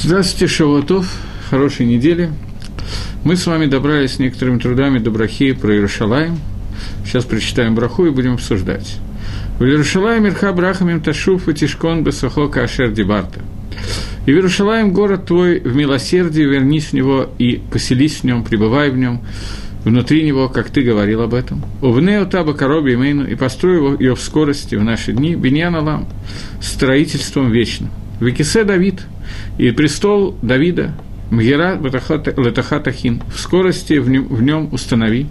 Здравствуйте, Шавуатов, хорошей недели. Мы с вами добрались некоторыми трудами до брахи про Иерушалаем. Сейчас прочитаем браху и будем обсуждать. В Иерушалаем Ирха Брахамим Ташуф и Тишкон Бесахо Кашер Дебарта. И Иерушалаем город твой в милосердии, вернись в него и поселись в нем, пребывай в нем, внутри него, как ты говорил об этом. Увнео таба короби имейну и построй его в скорости в наши дни, биньян алам, строительством вечным. Викисе Давид – и престол Давида, Мгера Летахатахин, в скорости в нем, в нем установи.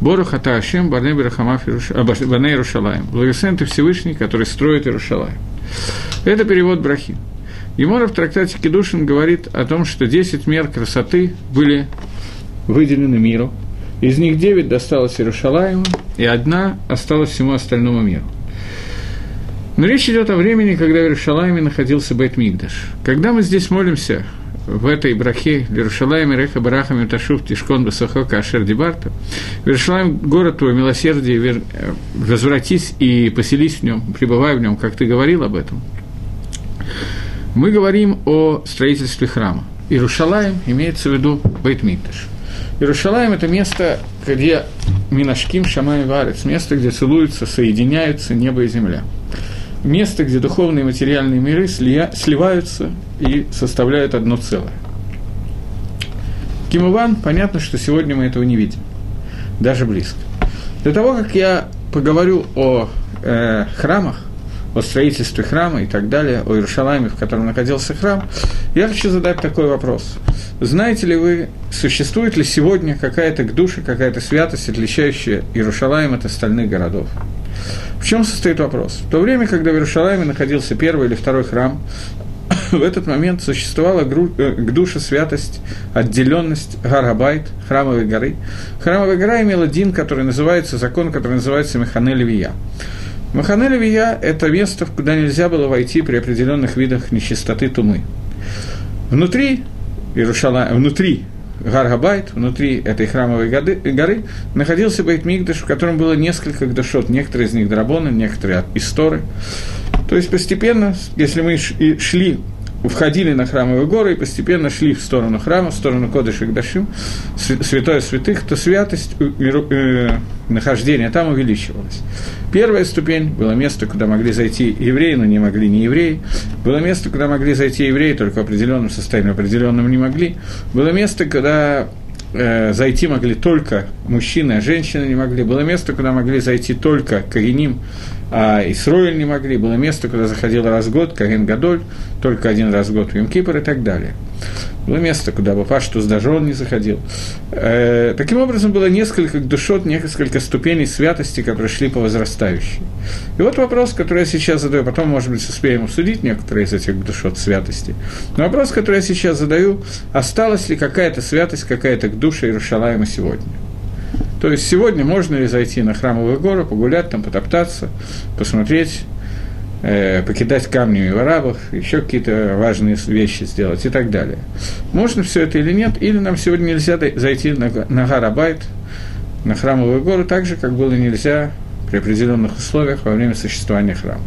Бору Хата Ашем, Барне Берахамаф Бане Иерушалаем. Благословен ты Всевышний, который строит Иерушалаем. Это перевод Брахи. Емора в трактате Кедушин говорит о том, что 10 мер красоты были выделены миру. Из них 9 досталось Иерушалаему, и одна осталась всему остальному миру – но речь идет о времени, когда в Иерушалайме находился Бет Мигдаш. Когда мы здесь молимся в этой брахе Иерушалайме, Реха, Барахами, Ташуф, Тишкон, Басахока, Ашер, Дебарта, Иерушалайм, город твой, милосердие, вер... возвратись и поселись в нем, пребывай в нем, как ты говорил об этом. Мы говорим о строительстве храма. Иерушалаем имеется в виду Бейт Мигдаш. Иерушалаем – это место, где Минашким, Шамай Варец, место, где целуются, соединяются небо и земля – место, где духовные и материальные миры слия, сливаются и составляют одно целое. Кимован, понятно, что сегодня мы этого не видим, даже близко. Для того, как я поговорю о э, храмах, о строительстве храма и так далее, о Иерушалайме, в котором находился храм, я хочу задать такой вопрос. Знаете ли вы, существует ли сегодня какая-то душа, какая-то святость, отличающая Иерушалайм от остальных городов? В чем состоит вопрос? В то время, когда в Иерушалайме находился первый или второй храм, в этот момент существовала э, к душе святость, отделенность Гарабайт, храмовой горы. Храмовая гора имела один, который называется, закон, который называется Механе Левия. Махане Левия – это место, куда нельзя было войти при определенных видах нечистоты тумы. Внутри Иерушала... внутри Гаргабайт, внутри этой храмовой горы, находился Бейт Мигдаш, в котором было несколько гдашот, некоторые из них драбоны, некоторые от исторы. То есть постепенно, если мы шли входили на храмовые горы и постепенно шли в сторону храма, в сторону Кодыша Гдашим, святое святых, то святость э, э, нахождения там увеличивалась. Первая ступень было место, куда могли зайти евреи, но не могли не евреи. Было место, куда могли зайти евреи, только в определенном состоянии, в определенном не могли. Было место, куда э, зайти могли только мужчины, а женщины не могли. Было место, куда могли зайти только Каиним, а Исроиль не могли. Было место, куда заходил раз в год, Каин Гадоль, только один раз в год в Юмкипр и так далее. Было место, куда бы Паштус даже он не заходил. Э, таким образом, было несколько душот, несколько ступеней святости, которые шли по возрастающей. И вот вопрос, который я сейчас задаю, потом, может быть, успеем обсудить некоторые из этих душот святости. Но вопрос, который я сейчас задаю, осталась ли какая-то святость, какая-то к душе Иерушалаема сегодня? То есть сегодня можно ли зайти на храмовую гору, погулять там, потоптаться, посмотреть, э, покидать камни в арабах, еще какие-то важные вещи сделать и так далее. Можно все это или нет, или нам сегодня нельзя зайти на, на Гарабайт, на храмовую гору, так же, как было нельзя при определенных условиях во время существования храма.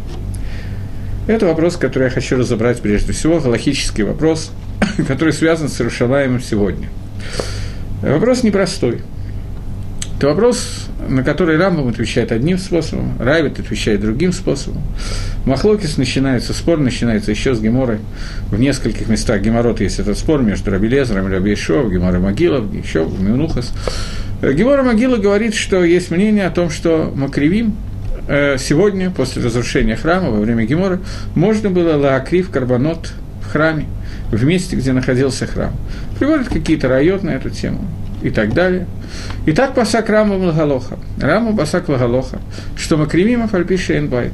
Это вопрос, который я хочу разобрать прежде всего, галахический вопрос, который связан с Иерушалаемом сегодня. Вопрос непростой – это вопрос, на который Рамбам отвечает одним способом, Райвит отвечает другим способом. Махлокис начинается, спор начинается еще с Геморой. В нескольких местах Геморот есть этот спор между Рабелезером и Рабиешов, Гемора Могилов, еще Мюнухас. Гемора Могила говорит, что есть мнение о том, что Макривим э, сегодня, после разрушения храма, во время Гемора, можно было лаакрив карбонот в храме, в месте, где находился храм. Приводят какие-то районы на эту тему и так далее. И так пасак Рама Лагалоха. Рама пасак Лагалоха, что Макримима Фальпиша Энбайт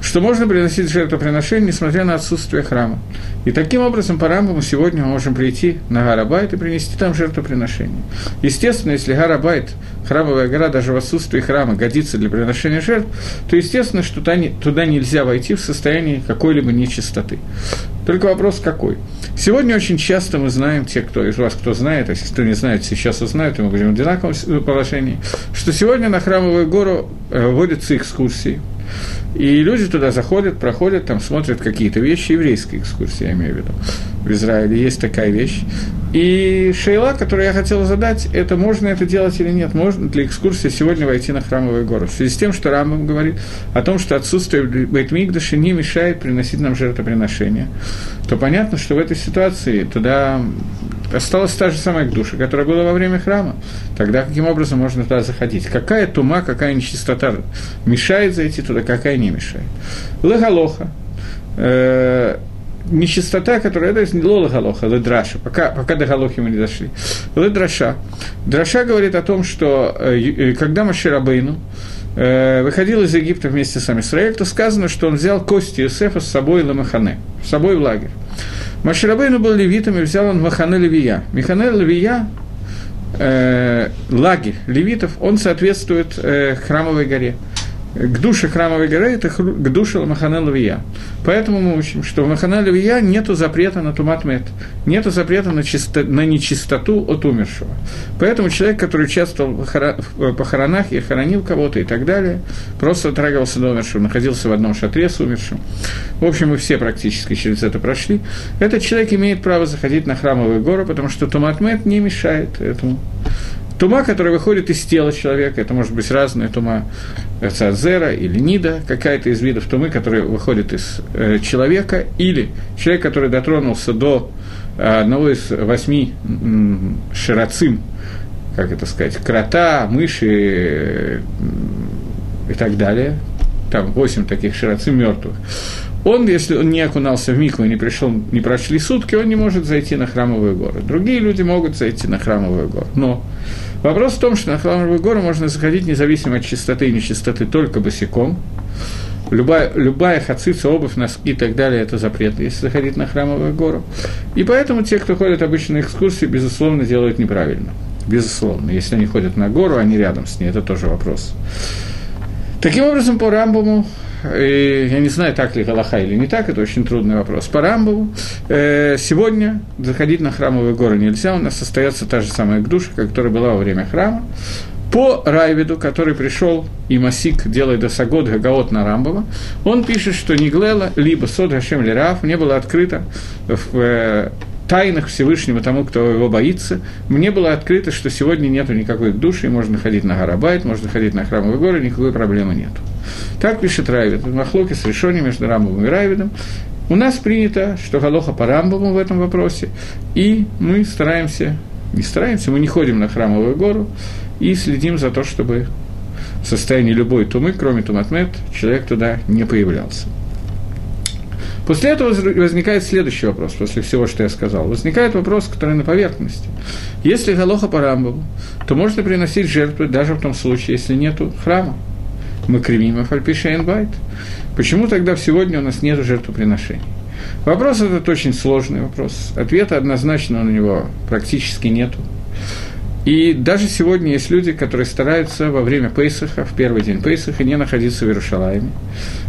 что можно приносить жертвоприношение, несмотря на отсутствие храма. И таким образом, по Рамбаму сегодня мы можем прийти на Гарабайт и принести там жертвоприношение. Естественно, если Гарабайт, храмовая гора, даже в отсутствии храма, годится для приношения жертв, то естественно, что туда, нельзя войти в состоянии какой-либо нечистоты. Только вопрос какой? Сегодня очень часто мы знаем, те, кто из вас, кто знает, а если кто не знает, сейчас узнают, и мы будем в одинаковом положении, что сегодня на Храмовую гору э, вводятся экскурсии. И люди туда заходят, проходят, там смотрят какие-то вещи, еврейские экскурсии, я имею в виду. в Израиле, есть такая вещь. И шейла, которую я хотел задать, это можно это делать или нет, можно для экскурсии сегодня войти на храмовый город. В связи с тем, что Рамбам говорит о том, что отсутствие Бейтмигдаша не мешает приносить нам жертвоприношения, то понятно, что в этой ситуации туда осталась та же самая душа, которая была во время храма. Тогда каким образом можно туда заходить? Какая тума, какая нечистота мешает зайти туда, какая не мешает? Лагалоха. Э, нечистота, которая, это не лола галоха, ледраша, пока, пока до галохи мы не дошли. Ледраша. Драша говорит о том, что э, э когда Маширабейну э, выходил из Египта вместе с Амисраэль, то сказано, что он взял кости Иосифа с собой в Ламахане, с собой в лагерь. Маширабейну был левитом, и взял он Махане Левия. Махане Левия, э, лагерь левитов, он соответствует э, храмовой горе к душе храмовой горы, это к душе Махана. Поэтому мы учим, что в Махана Лавия нет запрета на туматмет, нет запрета на, чисто, на нечистоту от умершего. Поэтому человек, который участвовал в похоронах и хоронил кого-то и так далее, просто трагивался до умершего, находился в одном шатре с умершим. В общем, мы все практически через это прошли. Этот человек имеет право заходить на храмовую гору, потому что туматмет не мешает этому. Тума, которая выходит из тела человека, это может быть разная тума, цазера или нида, какая-то из видов тумы, которая выходит из э, человека, или человек, который дотронулся до э, одного из восьми э, широцим, как это сказать, крота, мыши э, и так далее, там восемь таких широцим мертвых. Он, если он не окунался в микву и не, пришел, не прошли сутки, он не может зайти на храмовую гору. Другие люди могут зайти на храмовую гору. Но Вопрос в том, что на Храмовую гору можно заходить независимо от чистоты и нечистоты только босиком. Любая, любая хацица, обувь, носки и так далее – это запрет, если заходить на Храмовую гору. И поэтому те, кто ходят обычно на экскурсии, безусловно, делают неправильно. Безусловно. Если они ходят на гору, они рядом с ней, это тоже вопрос. Таким образом, по Рамбаму и я не знаю, так ли Галаха или не так, это очень трудный вопрос. По Рамбову э, сегодня заходить на храмовые горы нельзя, у нас остается та же самая гдуша, которая была во время храма. По Райвиду, который пришел и Масик делает досагод Гагаот на Рамбова, он пишет, что Ниглела, либо Сод Гашем Лераф не было открыто в э, тайнах Всевышнего тому, кто его боится, мне было открыто, что сегодня нету никакой души, можно ходить на Гарабайт, можно ходить на храмовые горы, никакой проблемы нет. Так пишет Райвид. Махлоки с решением между Рамбом и Райвидом. У нас принято, что Галоха по Рамбаму в этом вопросе, и мы стараемся, не стараемся, мы не ходим на храмовую гору и следим за то, чтобы в состоянии любой тумы, кроме туматмет, человек туда не появлялся. После этого возникает следующий вопрос, после всего, что я сказал. Возникает вопрос, который на поверхности. Если галоха по Рамбову, то можно приносить жертвы даже в том случае, если нет храма. Мы кривим Афальпишейн Байт. Почему тогда сегодня у нас нет жертвоприношений? Вопрос этот очень сложный вопрос. Ответа однозначно на него практически нету. И даже сегодня есть люди, которые стараются во время Пейсаха, в первый день Пейсаха, не находиться в Иерушалайме.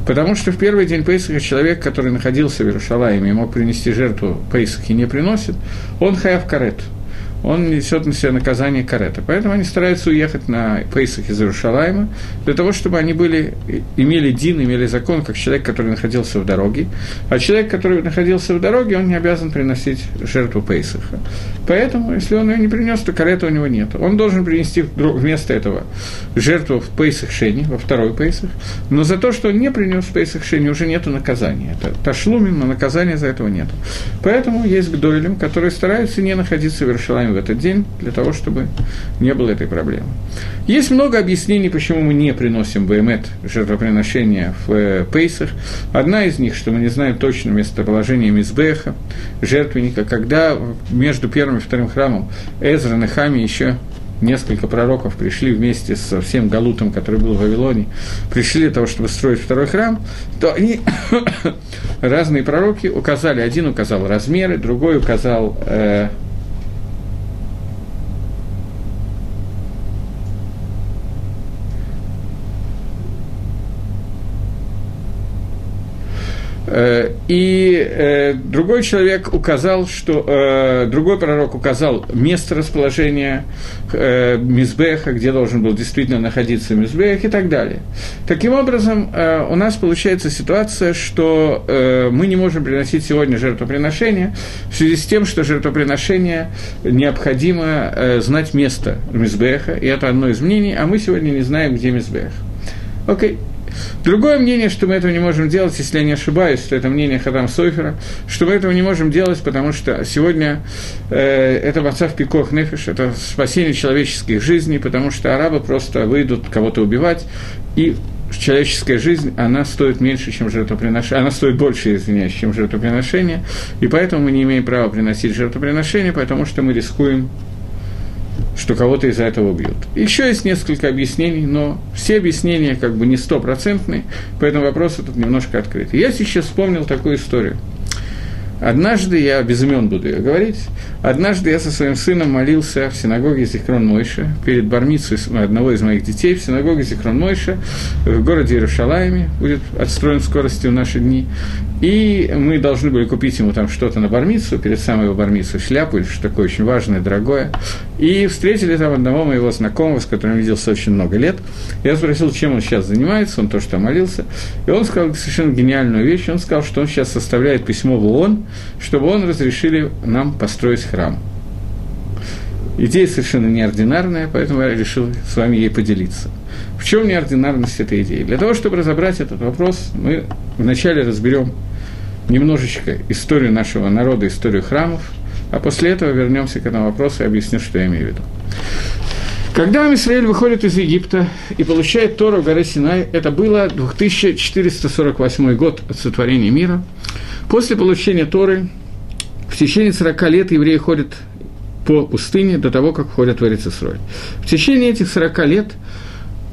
Потому что в первый день Пейсаха человек, который находился в Иерушалайме и мог принести жертву Пейсахи, не приносит, он хаяв карет – он несет на себя наказание карета. Поэтому они стараются уехать на Пейсах из Иерушалайма, для того, чтобы они были, имели дин, имели закон, как человек, который находился в дороге. А человек, который находился в дороге, он не обязан приносить жертву Пейсаха. Поэтому, если он ее не принес, то карета у него нет. Он должен принести вместо этого жертву в Пейсах Шени, во второй Пейсах, но за то, что он не принес в Пейсах Шени, уже нет наказания. Это ташлумин, но наказания за этого нет. Поэтому есть гдойлем, которые стараются не находиться в Иерушалайме в этот день, для того, чтобы не было этой проблемы. Есть много объяснений, почему мы не приносим БМЭТ, жертвоприношения в э, Пейсах. Одна из них, что мы не знаем точно местоположение Мизбеха, жертвенника, когда между первым и вторым храмом Эзра и Хами еще несколько пророков пришли вместе со всем Галутом, который был в Вавилоне, пришли для того, чтобы строить второй храм, то они, разные пророки, указали, один указал размеры, другой указал э, и э, другой человек указал, что э, другой пророк указал место расположения Мизбеха, где должен был действительно находиться Мизбех и так далее. Таким образом, у нас получается ситуация, что мы не можем приносить сегодня жертвоприношение в связи с тем, что жертвоприношение необходимо знать место Мизбеха, и это одно из мнений, а мы сегодня не знаем, где Мизбех. Окей. Okay. Другое мнение, что мы этого не можем делать, если я не ошибаюсь, что это мнение Хадам Сойфера, что мы этого не можем делать, потому что сегодня э, это в Пикох Нефиш, это спасение человеческих жизней, потому что арабы просто выйдут кого-то убивать, и человеческая жизнь, она стоит меньше, чем жертвоприношение, она стоит больше, извиняюсь, чем жертвоприношение, и поэтому мы не имеем права приносить жертвоприношение, потому что мы рискуем что кого-то из-за этого убьют. Еще есть несколько объяснений, но все объяснения как бы не стопроцентные, поэтому вопрос этот немножко открыт. Я сейчас вспомнил такую историю. Однажды, я без имен буду ее говорить, однажды я со своим сыном молился в синагоге Зихрон Мойша перед бармицей одного из моих детей в синагоге Зихрон Мойша в городе Иерушалайме, будет отстроен в скорости в наши дни. И мы должны были купить ему там что-то на бармицу, перед самой его бармицей, шляпу или что такое очень важное, дорогое. И встретили там одного моего знакомого, с которым виделся очень много лет. Я спросил, чем он сейчас занимается, он то, что молился. И он сказал совершенно гениальную вещь. Он сказал, что он сейчас составляет письмо в ООН, чтобы он разрешили нам построить храм. Идея совершенно неординарная, поэтому я решил с вами ей поделиться. В чем неординарность этой идеи? Для того, чтобы разобрать этот вопрос, мы вначале разберем немножечко историю нашего народа, историю храмов, а после этого вернемся к этому вопросу и объясню, что я имею в виду. Когда Израиль выходит из Египта и получает Тору в горе Синай, это было 2448 год от сотворения мира. После получения Торы в течение 40 лет евреи ходят по пустыне до того, как входят в Эрицесрой. В течение этих 40 лет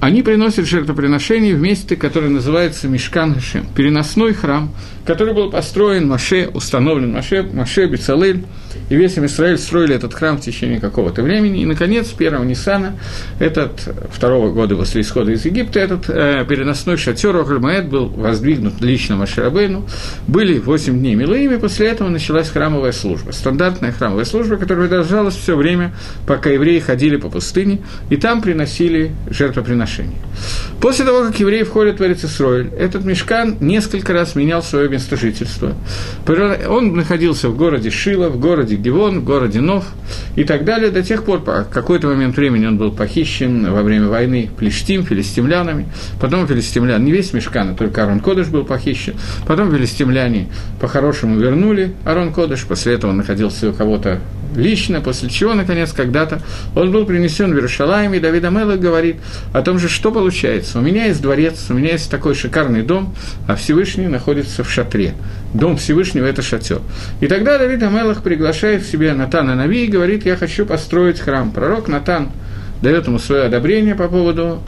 они приносят жертвоприношение в месте, которое называется Мишкан Гашем, переносной храм, который был построен Маше, установлен Маше, Маше Бецалель, и весь Израиль строили этот храм в течение какого-то времени. И, наконец, первого Ниссана, этот второго года после исхода из Египта, этот э, переносной шатер Охальмаэт был воздвигнут лично Маширабейну. Были 8 дней Милаими, после этого началась храмовая служба. Стандартная храмовая служба, которая продолжалась все время, пока евреи ходили по пустыне, и там приносили жертвоприношения. После того, как евреи входят в Эрицесройль, этот мешкан несколько раз менял свое место жительства. Он находился в городе Шила, в городе Гивон, в городе Нов и так далее, до тех пор, по какой-то момент времени он был похищен во время войны Плештим, филистимлянами, потом филистимлян, не весь Мешкан, а только Арон Кодыш был похищен, потом филистимляне по-хорошему вернули Арон Кодыш, после этого он находился у кого-то лично, после чего, наконец, когда-то он был принесен в Иерушалаем, и Давид Амелах говорит о том же, что получается. У меня есть дворец, у меня есть такой шикарный дом, а Всевышний находится в шатре. Дом Всевышнего – это шатер. И тогда Давид Амелах приглашает к себе Натана Нави и говорит, я хочу построить храм. Пророк Натан дает ему свое одобрение по поводу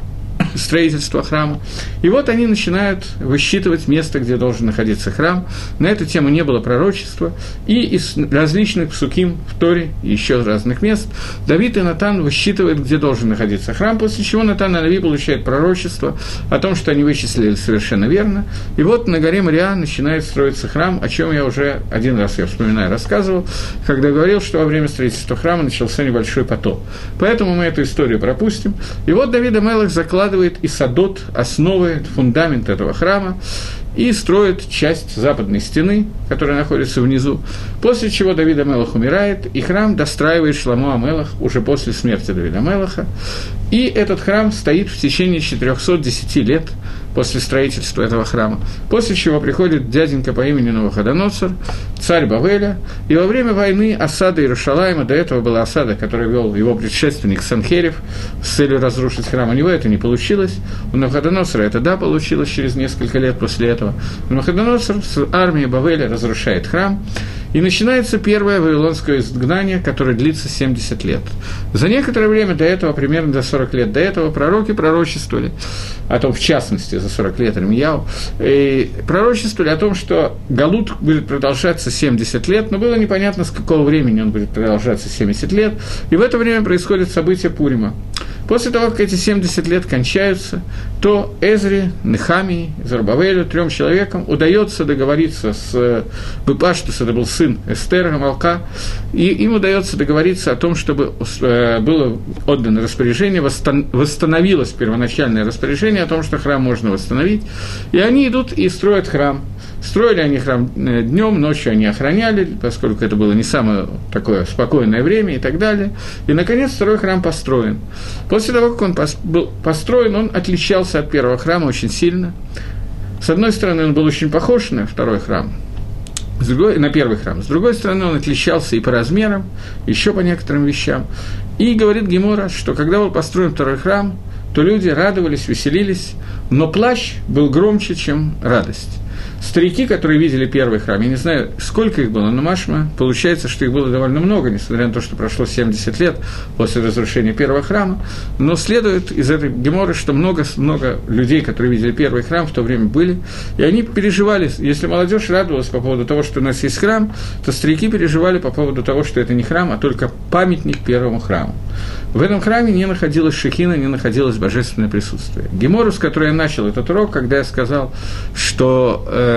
строительства храма. И вот они начинают высчитывать место, где должен находиться храм. На эту тему не было пророчества. И из различных псуким в Торе еще из разных мест Давид и Натан высчитывают, где должен находиться храм, после чего Натан и Нави получает пророчество о том, что они вычислили совершенно верно. И вот на горе Мариа начинает строиться храм, о чем я уже один раз, я вспоминаю, рассказывал, когда говорил, что во время строительства храма начался небольшой потоп. Поэтому мы эту историю пропустим. И вот Давид Амелах закладывает закладывает и садот, основы, фундамент этого храма, и строит часть западной стены, которая находится внизу, после чего Давид Амелах умирает, и храм достраивает Шламу Амелах уже после смерти Давида Амелаха, и этот храм стоит в течение 410 лет после строительства этого храма, после чего приходит дяденька по имени Новоходоносор, царь Бавеля, и во время войны осады Иерушалайма, до этого была осада, которую вел его предшественник Санхерев с целью разрушить храм, у него это не получилось, у Новоходоносора это да получилось через несколько лет после этого, Новоходоносор с армией Бавеля разрушает храм, и начинается первое вавилонское изгнание, которое длится 70 лет. За некоторое время до этого, примерно до 40 лет до этого, пророки пророчествовали о том, в частности, за 40 лет Рамияу, и пророчествовали о том, что Галут будет продолжаться 70 лет, но было непонятно, с какого времени он будет продолжаться 70 лет, и в это время происходит событие Пурима. После того, как эти 70 лет кончаются, то Эзри, Нехамии, Зарбавелю, трем человекам удается договориться с Бепаштус, это был сын Эстера, Малка, и им удается договориться о том, чтобы э, было отдано распоряжение, восстановилось первоначальное распоряжение о том, что храм можно восстановить, и они идут и строят храм. Строили они храм э, днем, ночью они охраняли, поскольку это было не самое такое спокойное время и так далее. И, наконец, второй храм построен. После того, как он был построен, он отличался от первого храма очень сильно. С одной стороны, он был очень похож на второй храм, с другой, на первый храм. С другой стороны, он отличался и по размерам, еще по некоторым вещам. И говорит Гемора, что когда был построен второй храм, то люди радовались, веселились, но плащ был громче, чем радость старики, которые видели первый храм, я не знаю, сколько их было, но Машма, получается, что их было довольно много, несмотря на то, что прошло 70 лет после разрушения первого храма, но следует из этой геморы, что много, много людей, которые видели первый храм, в то время были, и они переживали, если молодежь радовалась по поводу того, что у нас есть храм, то старики переживали по поводу того, что это не храм, а только памятник первому храму. В этом храме не находилась шехина, не находилось божественное присутствие. Гемору, с которой я начал этот урок, когда я сказал, что э,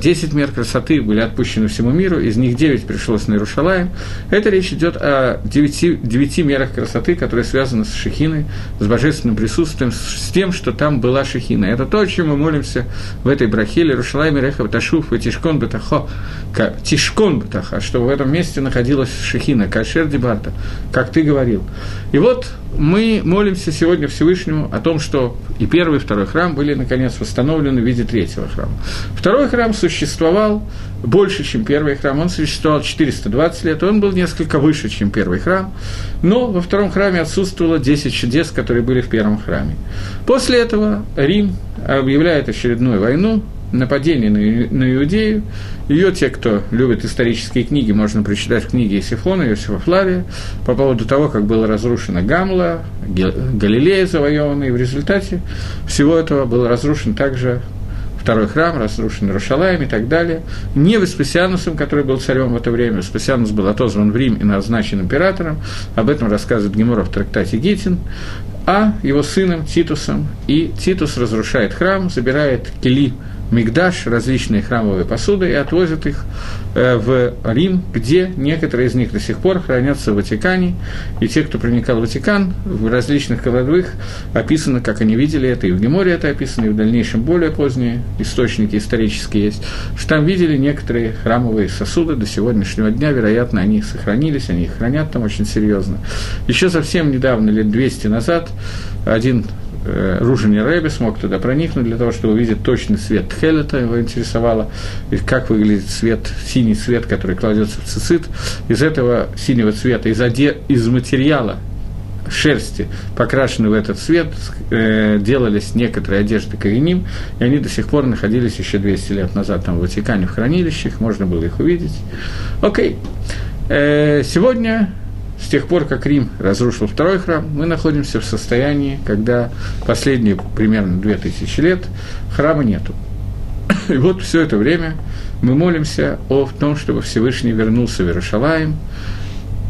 10 мер красоты были отпущены всему миру, из них 9 пришлось на Иерушалаем, это речь идет о 9, 9 мерах красоты, которые связаны с шехиной, с божественным присутствием, с тем, что там была шехина. Это то, о чем мы молимся в этой брахиле, Иерушалаем, Реха, Баташуф, Тишкон, Батахо, Тишкон, Батаха, что в этом месте находилась шехина, Кашер Дебарта, как ты говорил. И вот мы молимся сегодня Всевышнему о том, что и первый, и второй храм были, наконец, восстановлены в виде третьего храма. Второй храм существовал больше, чем первый храм. Он существовал 420 лет, он был несколько выше, чем первый храм. Но во втором храме отсутствовало 10 чудес, которые были в первом храме. После этого Рим объявляет очередную войну, нападение на, на Иудею. Ее те, кто любит исторические книги, можно прочитать в книге Исифона, Иосифа Флавия, по поводу того, как была разрушена Гамла, Галилея завоевана, и в результате всего этого был разрушен также второй храм, разрушен Рушалаем и так далее. Не Веспасианусом, который был царем в это время, Веспасианус был отозван в Рим и назначен императором, об этом рассказывает Гемора в трактате Гитин, а его сыном Титусом, и Титус разрушает храм, забирает кели Мигдаш, различные храмовые посуды, и отвозят их э, в Рим, где некоторые из них до сих пор хранятся в Ватикане. И те, кто проникал в Ватикан, в различных кладовых описано, как они видели это, и в Геморе это описано, и в дальнейшем более поздние источники исторические есть, что там видели некоторые храмовые сосуды до сегодняшнего дня, вероятно, они сохранились, они их хранят там очень серьезно. Еще совсем недавно, лет 200 назад, один э, Ружини Рэби смог туда проникнуть для того, чтобы увидеть точный цвет Тхелета, его интересовало, и как выглядит цвет, синий цвет, который кладется в цицит. Из этого синего цвета, из, оде, из материала шерсти, покрашены в этот цвет, э, делались некоторые одежды кореним, и они до сих пор находились еще 200 лет назад там в Ватикане в хранилищах, можно было их увидеть. Окей. Э, сегодня с тех пор, как Рим разрушил второй храм, мы находимся в состоянии, когда последние примерно 2000 лет храма нету. И вот все это время мы молимся о том, чтобы Всевышний вернулся в Иерушалаем,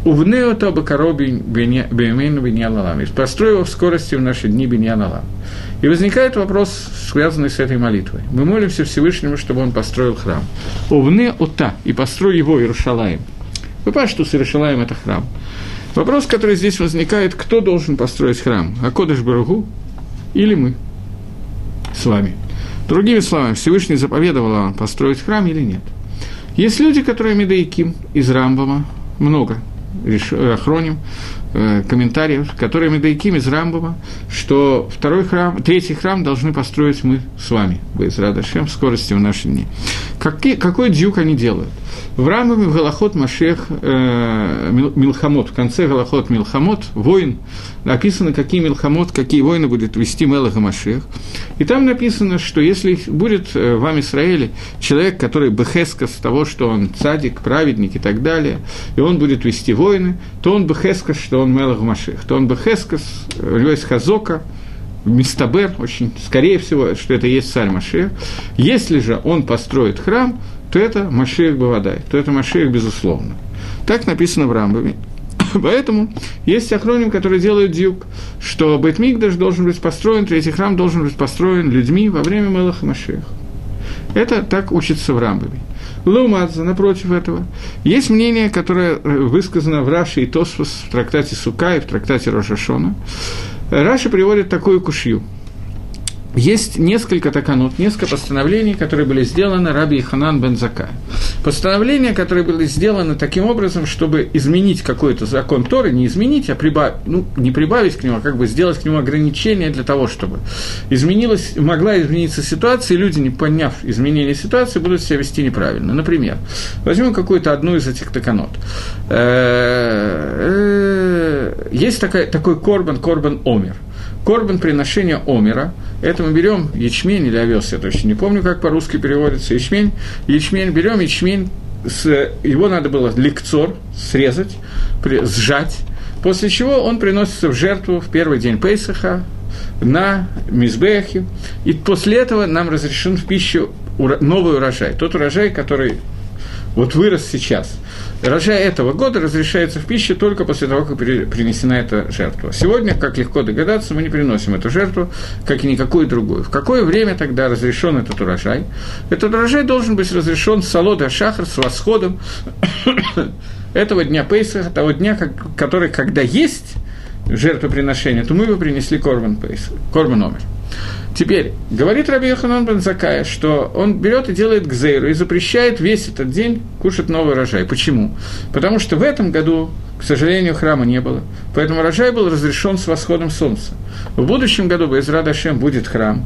Увнео то бакароби бемену беньяналам. Построй его в скорости в наши дни беньяналам. И возникает вопрос, связанный с этой молитвой. Мы молимся Всевышнему, чтобы он построил храм. Увне ота, и построй его Иерушалаем. Вы понимаете, что с Иерушалаем это храм. Вопрос, который здесь возникает, кто должен построить храм? Акодыш Баругу или мы с вами? Другими словами, Всевышний заповедовал вам построить храм или нет? Есть люди, которые Медаиким из Рамбама, много, охроним, э, комментариев, которые Медаиким из Рамбама, что второй храм, третий храм должны построить мы с вами, из Радашем, в скорости в наши дни. Какие, какой дюк они делают? В Рамбаме в Галахот Машех э, Милхамот, в конце Галахот Милхамот, воин, написано, какие Милхамот, какие войны будет вести Мелах и Машех. И там написано, что если будет э, в Израиле человек, который бехескас того, что он цадик, праведник и так далее, и он будет вести войны, то он бехескас, что он Мелах Машех, то он бехескас, у него есть хазока, Мистабер, очень скорее всего, что это есть царь Машех. Если же он построит храм, то это Машех Бавадай, то это Машех безусловно. Так написано в Рамбаме. Поэтому есть охроним, которые делают дюк, что Бетмигдаш должен быть построен, третий храм должен быть построен людьми во время Мелаха Машеха. Это так учится в Рамбаме. Лаумадзе, напротив этого, есть мнение, которое высказано в Раше и Тосфос в трактате Сука и в трактате Рошашона. Раша приводит такую кушью – есть несколько таканут, несколько постановлений, которые были сделаны Раби Ханан Бензака. Постановления, которые были сделаны таким образом, чтобы изменить какой-то закон Торы, не изменить, а прибавить, ну, не прибавить к нему, а как бы сделать к нему ограничения для того, чтобы изменилась, могла измениться ситуация, и люди, не поняв изменение ситуации, будут себя вести неправильно. Например, возьмем какую-то одну из этих таканот. Есть такой корбан, корбан омер – Корбан приношения Омера, это мы берем ячмень или овес, я точно не помню, как по-русски переводится, ячмень, ячмень, берем ячмень, с, его надо было лекцор срезать, при, сжать, после чего он приносится в жертву в первый день Пейсаха на Мизбехе, и после этого нам разрешен в пищу новый урожай, тот урожай, который вот вырос сейчас. Рожай этого года разрешается в пищу только после того, как принесена эта жертва. Сегодня, как легко догадаться, мы не приносим эту жертву, как и никакую другую. В какое время тогда разрешен этот урожай? Этот урожай должен быть разрешен с Салода Шахар, с восходом этого дня Пейса, того дня, который, когда есть жертвоприношение, то мы бы принесли Корбан Пейс, Корбан Омер. Теперь, говорит Раби Йоханан бен Закая, что он берет и делает гзейру и запрещает весь этот день кушать новый урожай. Почему? Потому что в этом году, к сожалению, храма не было. Поэтому урожай был разрешен с восходом солнца. В будущем году без Радашем будет храм.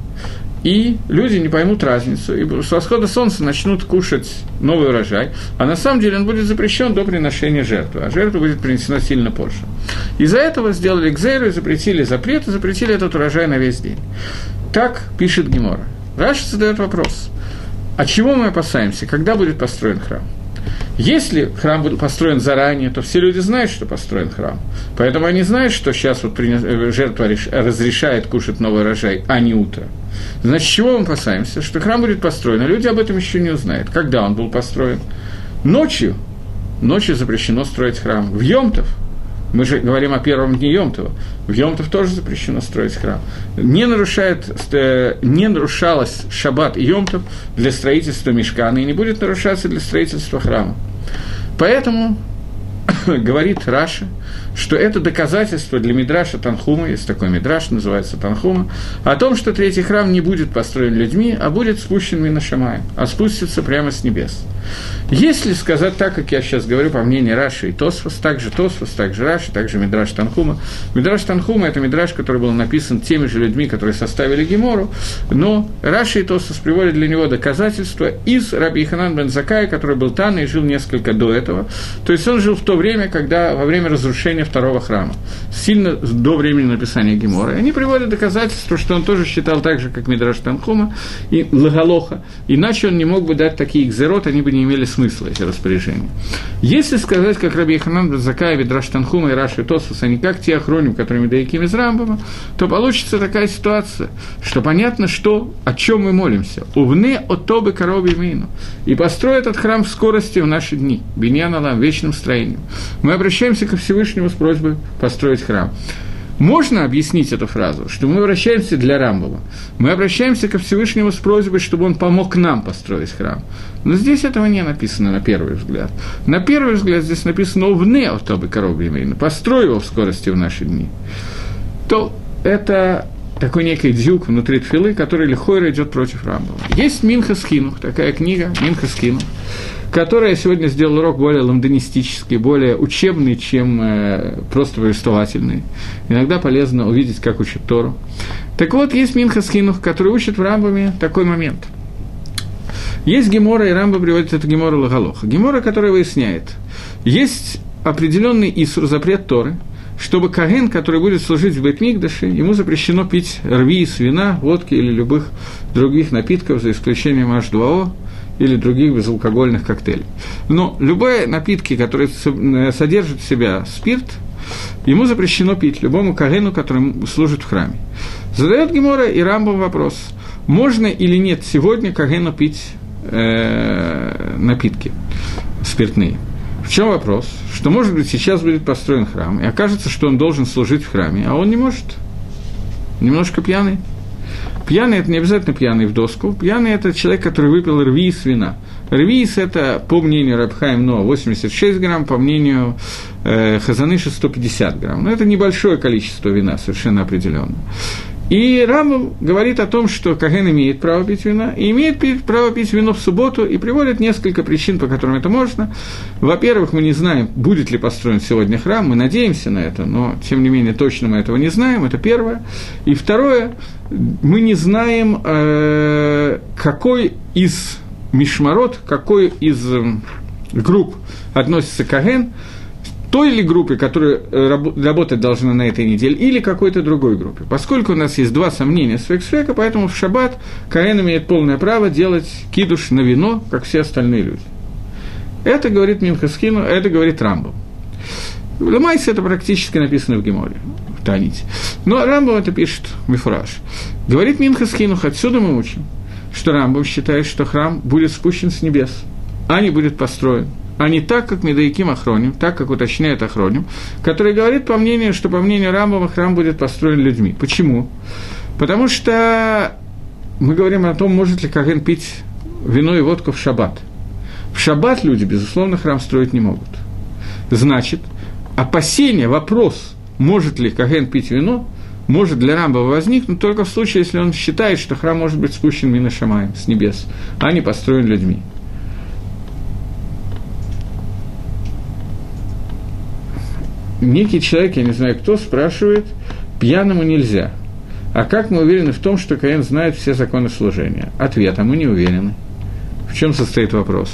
И люди не поймут разницу, и с восхода солнца начнут кушать новый урожай, а на самом деле он будет запрещен до приношения жертвы, а жертва будет принесена сильно позже. Из-за этого сделали кзейру и запретили запрет, и запретили этот урожай на весь день. Так пишет Гемора. Раша задает вопрос. От чего мы опасаемся? Когда будет построен храм? Если храм будет построен заранее, то все люди знают, что построен храм. Поэтому они знают, что сейчас вот э, жертва разрешает кушать новый урожай, а не утро. Значит, чего мы опасаемся? Что храм будет построен, а люди об этом еще не узнают. Когда он был построен? Ночью. Ночью запрещено строить храм. В Йомтов – мы же говорим о первом дне Йомтова. В Йомтов тоже запрещено строить храм. Не, нарушает, э, не нарушалось шаббат и Йомтов для строительства мешкана и не будет нарушаться для строительства храма. Поэтому говорит Раша, что это доказательство для Мидраша Танхума, есть такой Мидраш, называется Танхума, о том, что третий храм не будет построен людьми, а будет спущен Минашамаем, а спустится прямо с небес. Если сказать так, как я сейчас говорю, по мнению Раши и Тосфос, также Тосфос, также Раши, также Мидраш Танхума. Мидраш Танхума – это Мидраш, который был написан теми же людьми, которые составили Гемору, но Раши и Тосфос приводят для него доказательства из Раби Ханан бен Закая, который был Тан и жил несколько до этого. То есть он жил в то время, когда во время разрушения второго храма, сильно до времени написания Гемора. И они приводят доказательства, что он тоже считал так же, как Мидраш Танхума и Лагалоха, иначе он не мог бы дать такие экзерот, они бы не имели смысла, эти распоряжения. Если сказать, как Раби Ханан Закаев, Видраш Танхума и Раши Тосус, а не как те охроним, которыми Даяким из Рамбама, то получится такая ситуация, что понятно, что, о чем мы молимся. Увне отобы короби мину. И построят этот храм в скорости в наши дни. Биньян Алам, вечным строением. Мы обращаемся ко Всевышнему с просьбой построить храм. Можно объяснить эту фразу, что мы обращаемся для Рамбова. Мы обращаемся ко Всевышнему с просьбой, чтобы он помог нам построить храм. Но здесь этого не написано на первый взгляд. На первый взгляд здесь написано «Увне отобы коробы имейно», «построй его в скорости в наши дни». То это такой некий дзюк внутри тфилы, который легко идет против Рамбова. Есть Минха Скинух, такая книга, Минха Скинух, которая сегодня сделал урок более ламданистический, более учебный, чем э, просто повествовательный. Иногда полезно увидеть, как учат Тору. Так вот, есть Минха Скинух, который учит в Рамбаме такой момент. Есть Гемора, и Рамба приводит эту Гемору Лагалоха. Гемора, которая выясняет, есть определенный Исур, запрет Торы, чтобы Каген, который будет служить в Бетмигдаше, ему запрещено пить рви вина, водки или любых других напитков, за исключением H2O, или других безалкогольных коктейлей. Но любые напитки, которые э, содержат в себя спирт, ему запрещено пить любому кагену, который служит в храме. Задает Гемора и Рамбам вопрос, можно или нет сегодня кагену пить э, напитки спиртные. В чем вопрос? Что, может быть, сейчас будет построен храм, и окажется, что он должен служить в храме, а он не может. Немножко пьяный. Пьяный – это не обязательно пьяный в доску. Пьяный – это человек, который выпил рви из вина. Рвиис – это, по мнению Рабхаим Но, 86 грамм, по мнению э, Хазаныша 150 грамм. Но это небольшое количество вина, совершенно определенно. И Рамбам говорит о том, что Каген имеет право пить вина, и имеет право пить вино в субботу, и приводит несколько причин, по которым это можно. Во-первых, мы не знаем, будет ли построен сегодня храм, мы надеемся на это, но, тем не менее, точно мы этого не знаем, это первое. И второе, мы не знаем, э, какой из Мишмарот, какой из групп относится Каген, той или группе, которая э, работать должна на этой неделе, или какой-то другой группе. Поскольку у нас есть два сомнения с Фексфека, поэтому в шаббат Каэн имеет полное право делать кидуш на вино, как все остальные люди. Это говорит Минхаскину, это говорит Рамбу. В это практически написано в Геморе, в Таните. Но Рамбам это пишет Мифраж. Говорит Минхаскину, отсюда мы учим, что Рамбам считает, что храм будет спущен с небес, а не будет построен – а не так, как Медаиким Ахроним, так, как уточняет Ахроним, который говорит, по мнению, что по мнению Рамбова храм будет построен людьми. Почему? Потому что мы говорим о том, может ли Каген пить вино и водку в шаббат. В шаббат люди, безусловно, храм строить не могут. Значит, опасение, вопрос, может ли Каген пить вино, может для Рамбова возникнуть только в случае, если он считает, что храм может быть спущен Мина Шамаем, с небес, а не построен людьми. Некий человек, я не знаю кто, спрашивает, пьяному нельзя. А как мы уверены в том, что Каин знает все законы служения? Ответ, а мы не уверены. В чем состоит вопрос?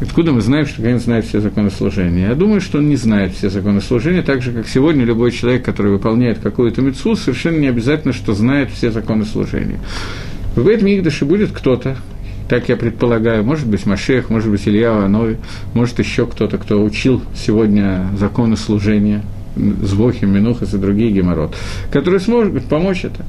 Откуда мы знаем, что Каин знает все законы служения? Я думаю, что он не знает все законы служения, так же, как сегодня любой человек, который выполняет какую-то мецу, совершенно не обязательно, что знает все законы служения. В этом Мигдаше будет кто-то, так я предполагаю, может быть Машех, может быть Илья Ванови, может еще кто-то, кто учил сегодня законы служения, Звохим, Минухас и другие геморрот, которые смогут помочь это.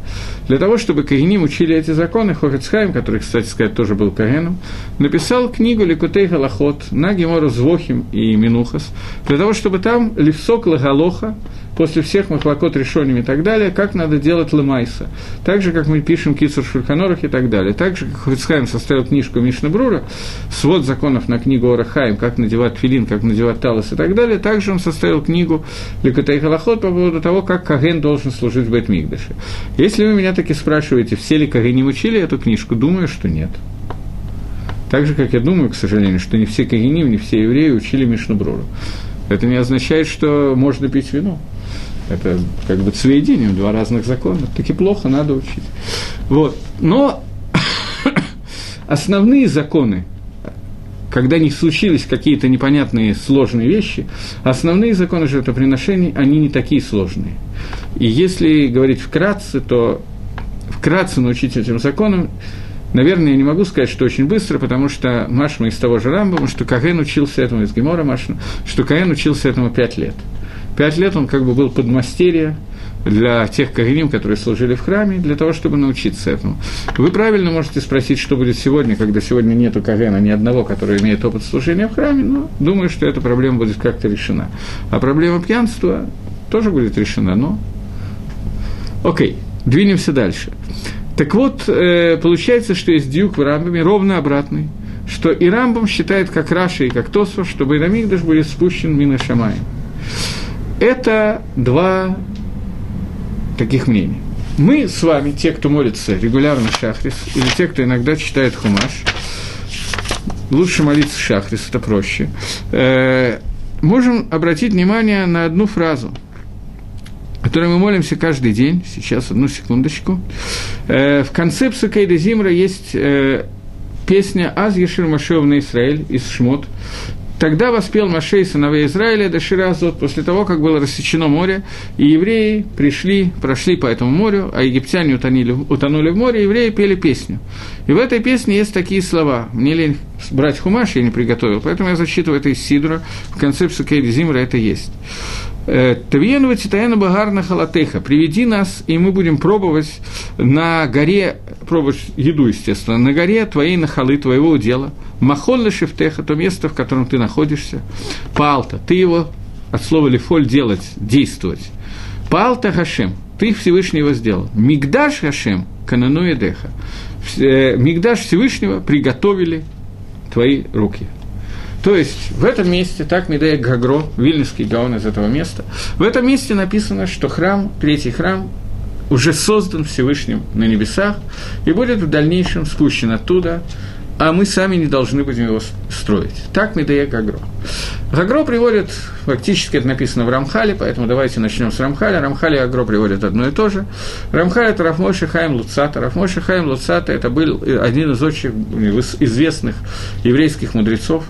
Для того, чтобы Каиним учили эти законы, Хохецхайм, который, кстати сказать, тоже был Каином, написал книгу Ликутей Галахот на гемору Звохим и Минухас, для того, чтобы там Левсок Лагалоха, после всех махлокот решениями и так далее, как надо делать лемайса. Так же, как мы пишем кицур шульханорах и так далее. Так же, как Хуцхайм составил книжку Мишна Брура, свод законов на книгу Орахаим, как надевать филин, как надевать талос и так далее, также он составил книгу Ликотай Халахот по поводу того, как Каген должен служить в Бетмигдаше. Если вы меня таки спрашиваете, все ли Кагеним учили эту книжку, думаю, что нет. Так же, как я думаю, к сожалению, что не все Кагеним, не все евреи учили Мишну Бруру. Это не означает, что можно пить вино. Это как бы цвеедение, два разных закона. Таки плохо, надо учить. Вот. Но основные законы, когда не случились какие-то непонятные сложные вещи, основные законы жертвоприношений, они не такие сложные. И если говорить вкратце, то вкратце научить этим законам, наверное, я не могу сказать, что очень быстро, потому что Машма из того же Рамбама, что Каген учился этому, из Гемора Машма, что Каген учился этому пять лет – Пять лет он как бы был подмастерье для тех кореним, которые служили в храме, для того, чтобы научиться этому. Вы правильно можете спросить, что будет сегодня, когда сегодня нету Кагена ни одного, который имеет опыт служения в храме, но думаю, что эта проблема будет как-то решена. А проблема пьянства тоже будет решена, но... Окей, двинемся дальше. Так вот, э, получается, что есть дюк в Рамбаме ровно обратный, что и Рамбам считает, как Раша и как Тосфа, чтобы Ирамигдаш будет спущен Мина Шамаем. Это два таких мнения. Мы с вами, те, кто молится регулярно Шахрис, или те, кто иногда читает Хумаш, лучше молиться Шахрис, это проще, э, можем обратить внимание на одну фразу, которой мы молимся каждый день. Сейчас, одну секундочку. Э, в конце Псукейда Зимра есть э, песня «Аз Ешир Машев на Израиль» из Шмот. Тогда воспел Машей сыновей Израиля до Ширазот, после того, как было рассечено море, и евреи пришли, прошли по этому морю, а египтяне утонули, утонули в море, евреи пели песню. И в этой песне есть такие слова. Мне лень брать хумаш, я не приготовил, поэтому я зачитываю это из Сидра, в конце Псукейди Зимра это есть. Э, Тавиену Титаену Багар на Халатеха, приведи нас, и мы будем пробовать на горе, пробовать еду, естественно, на горе твоей нахалы, твоего удела, Махолла Шефтеха, то место, в котором ты находишься, Палта, ты его, от слова лифоль, делать, действовать. Палта Хашем, ты Всевышний его сделал. Мигдаш Хашем, Канану Эдеха. Э, Мигдаш Всевышнего приготовили твои руки. То есть в этом месте, так Медея Гагро, Вильнюсский Гаон из этого места, в этом месте написано, что храм, третий храм, уже создан Всевышним на небесах и будет в дальнейшем спущен оттуда а мы сами не должны будем его строить. Так Медея Гагро. Гагро приводит, фактически это написано в Рамхале, поэтому давайте начнем с Рамхаля. Рамхали и Гагро приводят одно и то же. Рамхаль – это Рафмойши Хаим Луцата. Рафмойши Хаим Луцата – это был один из очень известных еврейских мудрецов,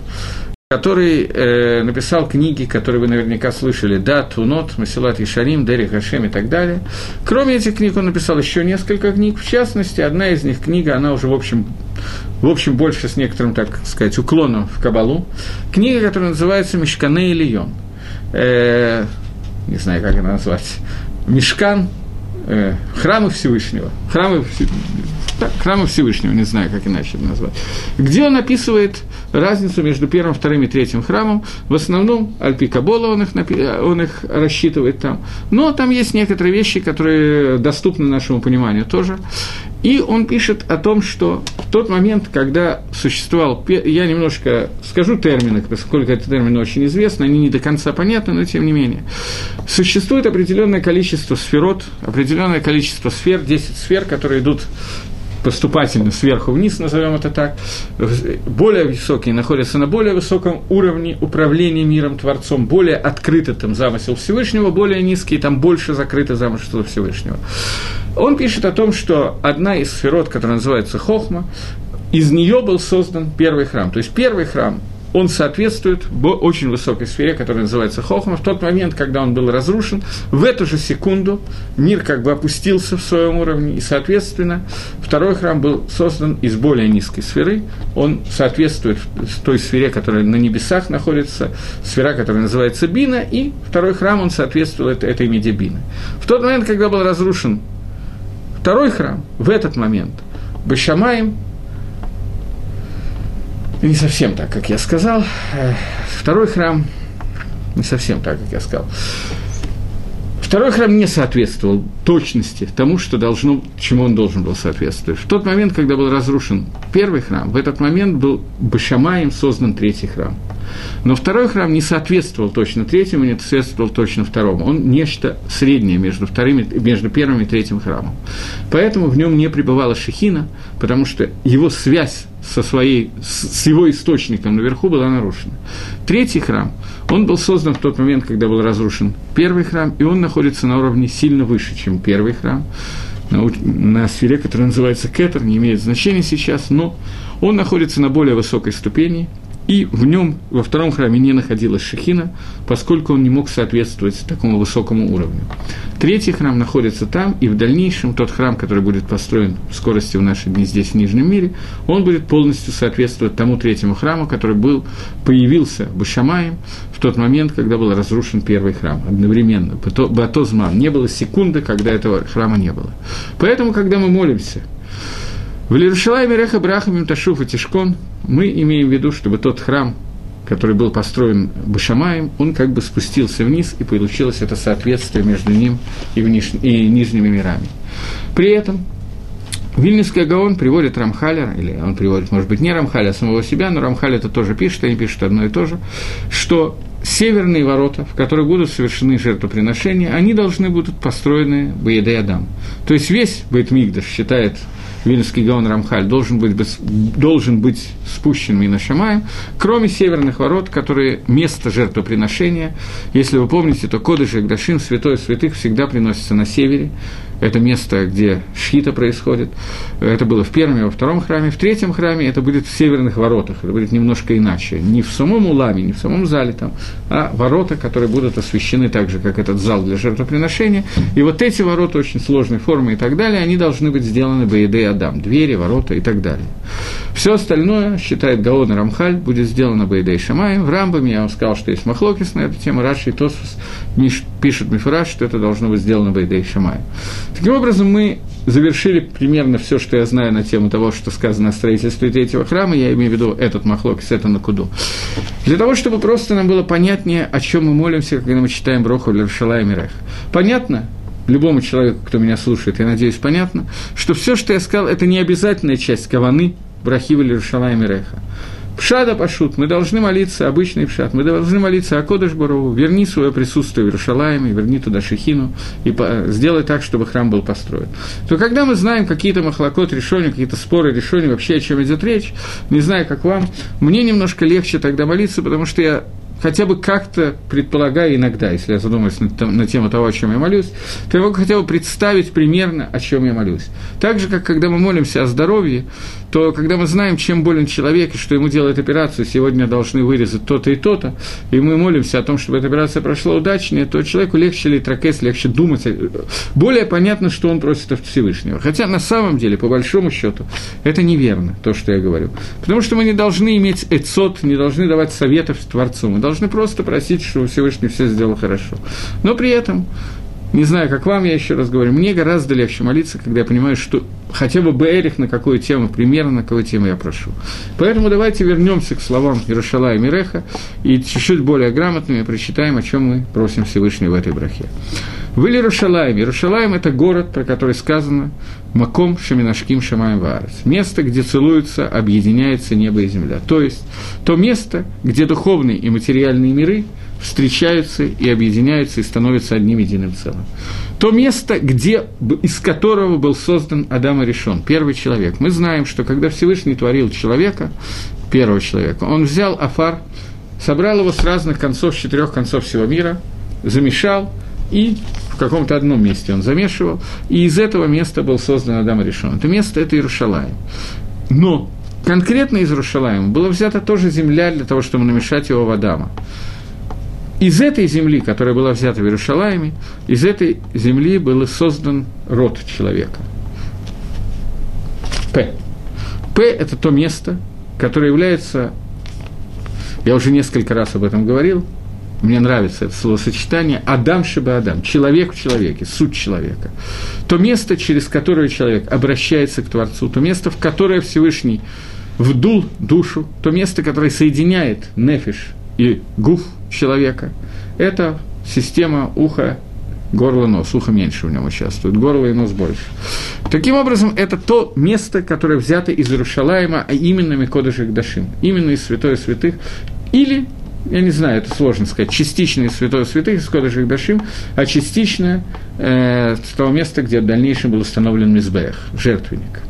который э, написал книги, которые вы наверняка слышали, «Да, Тунот», «Масилат Ишарим», «Дери Хашем» и так далее. Кроме этих книг он написал еще несколько книг, в частности, одна из них книга, она уже, в общем, в общем, больше с некоторым, так сказать, уклоном в Кабалу. Книга, которая называется «Мешкане и Лион». Э, не знаю, как она назвать. Мешкан, э, храмы Всевышнего. Храмы, храмы Всевышнего, не знаю, как иначе это назвать. Где он описывает разницу между первым, вторым и третьим храмом. В основном Альпи Кабола он их, он их рассчитывает там. Но там есть некоторые вещи, которые доступны нашему пониманию тоже. И он пишет о том, что в тот момент, когда существовал, я немножко скажу термины, поскольку эти термины очень известны, они не до конца понятны, но тем не менее. Существует определенное количество сферот, определенное количество сфер, 10 сфер, которые идут поступательно сверху вниз, назовем это так, более высокие находятся на более высоком уровне управления миром, Творцом, более открыто там замысел Всевышнего, более низкий, там больше закрыто замысел Всевышнего. Он пишет о том, что одна из сферот, которая называется Хохма, из нее был создан первый храм. То есть первый храм он соответствует очень высокой сфере, которая называется Хохма. В тот момент, когда он был разрушен, в эту же секунду мир как бы опустился в своем уровне, и, соответственно, второй храм был создан из более низкой сферы. Он соответствует той сфере, которая на небесах находится, сфера, которая называется Бина, и второй храм, он соответствует этой меде Бины. В тот момент, когда был разрушен второй храм, в этот момент Башамаем не совсем так, как я сказал. Э, второй храм не совсем так, как я сказал. Второй храм не соответствовал точности тому, что должно, чему он должен был соответствовать. В тот момент, когда был разрушен первый храм, в этот момент был Башамаем создан третий храм. Но второй храм не соответствовал точно третьему, не соответствовал точно второму. Он нечто среднее между, вторым, между первым и третьим храмом. Поэтому в нем не пребывала Шехина, потому что его связь со своей, с его источником наверху была нарушена. Третий храм, он был создан в тот момент, когда был разрушен первый храм, и он находится на уровне сильно выше, чем первый храм, на, на сфере, которая называется Кетер, не имеет значения сейчас, но он находится на более высокой ступени – и в нем, во втором храме, не находилась шехина, поскольку он не мог соответствовать такому высокому уровню. Третий храм находится там, и в дальнейшем тот храм, который будет построен в скорости в наши дни здесь, в Нижнем мире, он будет полностью соответствовать тому третьему храму, который был, появился Башамаем в тот момент, когда был разрушен первый храм, одновременно. Батозман. Не было секунды, когда этого храма не было. Поэтому, когда мы молимся, в Лирушалайме Реха Брахамим Ташуф и Тишкон мы имеем в виду, чтобы тот храм, который был построен Башамаем, он как бы спустился вниз, и получилось это соответствие между ним и, вниш... и нижними мирами. При этом Вильнюсский Гаон приводит Рамхаля, или он приводит, может быть, не Рамхаля, а самого себя, но Рамхаль это тоже пишет, они пишут одно и то же, что северные ворота, в которых будут совершены жертвоприношения, они должны будут построены Баедеядам. То есть весь Бейтмигдаш считает Вильнский Гаон Рамхаль, должен быть, должен быть спущен Минашамаем, кроме северных ворот, которые место жертвоприношения. Если вы помните, то Кодыш Гдашин, Святой Святых, всегда приносится на севере. Это место, где шхита происходит. Это было в первом и во втором храме. В третьем храме это будет в северных воротах, это будет немножко иначе. Не в самом уламе, не в самом зале там, а ворота, которые будут освещены так же, как этот зал для жертвоприношения. И вот эти ворота очень сложной формы и так далее, они должны быть сделаны Баеды Адам, двери, ворота и так далее. Все остальное, считает Гаон и Рамхаль, будет сделано Баедей Шамаем. В Рамбаме я вам сказал, что есть Махлокис на эту тему. Раши и Тосфос пишет Мифраж, что это должно быть сделано Баедей Шамаем. Таким образом, мы завершили примерно все, что я знаю на тему того, что сказано о строительстве третьего храма, я имею в виду этот Махлокис, это на Куду. Для того, чтобы просто нам было понятнее, о чем мы молимся, когда мы читаем Броху Лершала и Мирех. Понятно? любому человеку, кто меня слушает, я надеюсь, понятно, что все, что я сказал, это не обязательная часть каваны, брахива или Рушалайм и Реха. Пшада пашут, мы должны молиться, обычный пшат, мы должны молиться о Кодыш верни свое присутствие в Иерушалайме, верни туда Шехину и по, сделай так, чтобы храм был построен. То когда мы знаем какие-то махлокот решения, какие-то споры решения, вообще о чем идет речь, не знаю, как вам, мне немножко легче тогда молиться, потому что я хотя бы как-то предполагаю иногда, если я задумаюсь на, на тему того, о чем я молюсь, то я могу хотя бы представить примерно, о чем я молюсь. Так же, как когда мы молимся о здоровье, то когда мы знаем, чем болен человек, и что ему делают операцию, сегодня должны вырезать то-то и то-то, и мы молимся о том, чтобы эта операция прошла удачнее, то человеку легче литракес, легче думать, более понятно, что он просит от Всевышнего. Хотя на самом деле, по большому счету, это неверно, то, что я говорю. Потому что мы не должны иметь эцот, не должны давать советов Творцу, мы должны просто просить, чтобы Всевышний все сделал хорошо. Но при этом не знаю, как вам, я еще раз говорю, мне гораздо легче молиться, когда я понимаю, что хотя бы Бэрих на какую тему, примерно на какую тему я прошу. Поэтому давайте вернемся к словам Иерушала и Миреха и чуть-чуть более грамотными прочитаем, о чем мы просим Всевышнего в этой брахе. Вы Иерушалаем. Иерушалаем – это город, про который сказано «Маком шаминашким шамаем ваарец». Место, где целуются, объединяется небо и земля. То есть, то место, где духовные и материальные миры – встречаются и объединяются и становятся одним единым целым. То место, где, из которого был создан Адам и решен, первый человек. Мы знаем, что когда Всевышний творил человека, первого человека, он взял Афар, собрал его с разных концов, с четырех концов всего мира, замешал и в каком-то одном месте он замешивал, и из этого места был создан Адам и решен. Это место – это Иерушалаем. Но конкретно из Иерушалаема была взята тоже земля для того, чтобы намешать его в Адама из этой земли, которая была взята в Иерушалайме, из этой земли был создан род человека. П. П – это то место, которое является, я уже несколько раз об этом говорил, мне нравится это словосочетание «Адам шиба Адам», человек в человеке, суть человека. То место, через которое человек обращается к Творцу, то место, в которое Всевышний вдул душу, то место, которое соединяет нефиш и гуф человека. Это система уха, горло, нос. Ухо меньше в нем участвует, горло и нос больше. Таким образом, это то место, которое взято из Иерушалаема, а именно Микодышек Дашим, именно из Святой Святых, или я не знаю, это сложно сказать, частично из Святого Святых, из Кодыша Дашим, а частично э, с того места, где в дальнейшем был установлен Мизбех, жертвенник.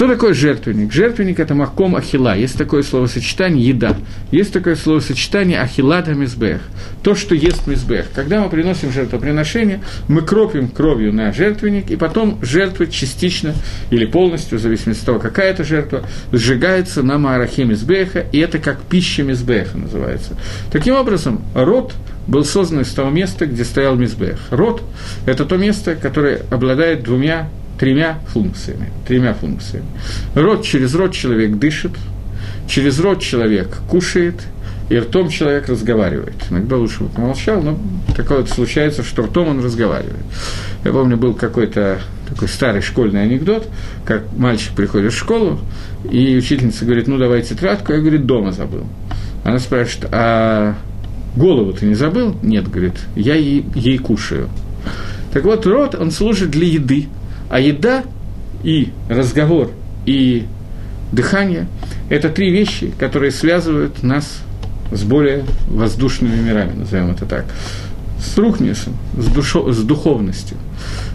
Что такое жертвенник? Жертвенник – это маком ахила. Есть такое словосочетание «еда». Есть такое словосочетание ахилата мизбех. То, что ест мизбех. Когда мы приносим жертвоприношение, мы кропим кровью на жертвенник, и потом жертва частично или полностью, в зависимости от того, какая это жертва, сжигается на маарахе мизбеха, и это как пища мизбеха называется. Таким образом, род был создан из того места, где стоял мизбех. Род – это то место, которое обладает двумя тремя функциями. Тремя функциями. Рот через рот человек дышит, через рот человек кушает, и ртом человек разговаривает. Иногда лучше бы помолчал, но такое вот случается, что ртом он разговаривает. Я помню, был какой-то такой старый школьный анекдот, как мальчик приходит в школу, и учительница говорит, ну, давай тетрадку, я, говорит, дома забыл. Она спрашивает, а голову ты не забыл? Нет, говорит, я ей, ей кушаю. Так вот, рот, он служит для еды, а еда и разговор, и дыхание – это три вещи, которые связывают нас с более воздушными мирами, назовем это так, с рухнесом, с, душо, с духовностью.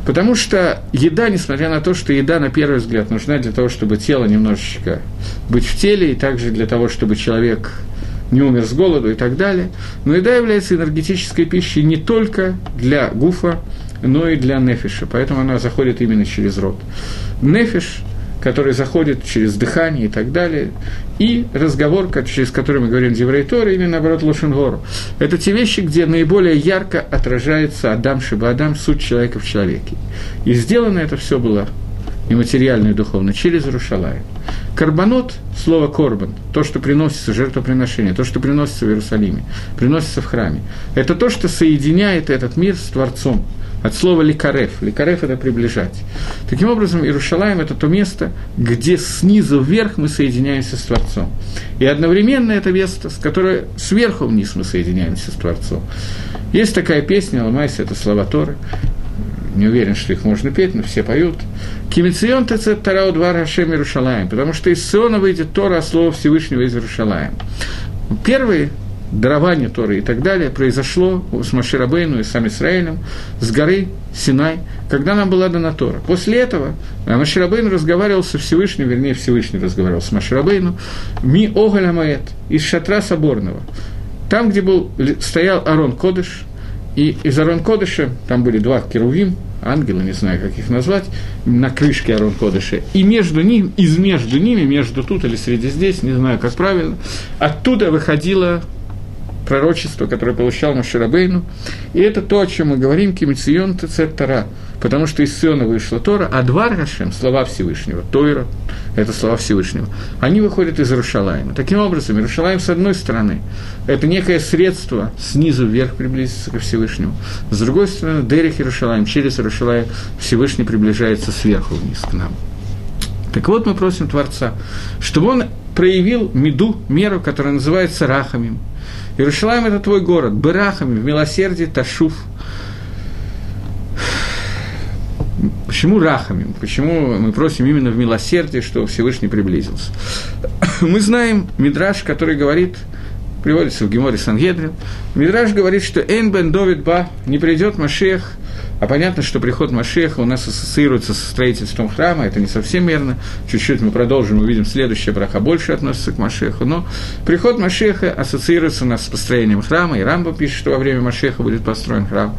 Потому что еда, несмотря на то, что еда, на первый взгляд, нужна для того, чтобы тело немножечко быть в теле, и также для того, чтобы человек не умер с голоду и так далее, но еда является энергетической пищей не только для гуфа, но и для нефиша, поэтому она заходит именно через рот. Нефиш который заходит через дыхание и так далее, и разговор, через который мы говорим דברי תורה, или наоборот לשון הרע. Это те вещи, где наиболее ярко отражается אדם שבאדם, суть человека в человеке. И сделано это все было и материально, и духовно, через ירושלים. קורבנות, слово קורבן, то, что приносится, жертвоприношение, то, что приносится в Иерусалиме, приносится в храме, это то, что соединяет этот мир с Творцом – от слова לקרב. Ликарев – это приближать. Таким образом, Иерушалаем – это то место, где снизу вверх мы соединяемся с Творцом. И одновременно это место, с которое сверху вниз мы соединяемся с Творцом. Есть такая песня, Ламайса – это слова Торы, не уверен, что их можно петь, но все поют. Кимицион тецет тарау два Рашем Иерушалаем, потому что из Сиона выйдет Тора, а слово Всевышнего из Иерушалаем. Первые дарование Торы и так далее произошло с Маширабейну и сам Израилем с горы Синай, когда нам была дана Тора. После этого Маширабейну разговаривал со Всевышним, вернее, Всевышний разговаривал с Маширабейну, ми оголя маэт, из шатра соборного. Там, где был, стоял Арон Кодыш, и из Арон Кодыша, там были два керувим, ангелы, не знаю, как их назвать, на крышке Арон Кодыша, и между ним, из между ними, между тут или среди здесь, не знаю, как правильно, оттуда выходила пророчество, которое получал Маширабейну. И это то, о чем мы говорим, Кимицион Тара, потому что из Сиона вышла Тора, а два Рашем, слова Всевышнего, Тойра, это слова Всевышнего, они выходят из Рушалаема. Таким образом, Иерушалаем, с одной стороны, это некое средство снизу вверх приблизиться ко Всевышнему, с другой стороны, Дерих Иерушалаем, через Иерушалаем Всевышний приближается сверху вниз к нам. Так вот, мы просим Творца, чтобы он проявил меду, меру, которая называется рахамим, Иерушалаем – это твой город, Берахами, в милосердии, Ташуф. Почему рахами? Почему мы просим именно в милосердии, что Всевышний приблизился? Мы знаем Мидраш, который говорит, приводится в Геморе Сангедрин, Мидраш говорит, что Эйн бен Довид ба, не придет Машех – а понятно, что приход Машеха у нас ассоциируется со строительством храма, это не совсем верно. Чуть-чуть мы продолжим, увидим следующая браха больше относится к Машеху. Но приход Машеха ассоциируется у нас с построением храма, и Рамба пишет, что во время Машеха будет построен храм.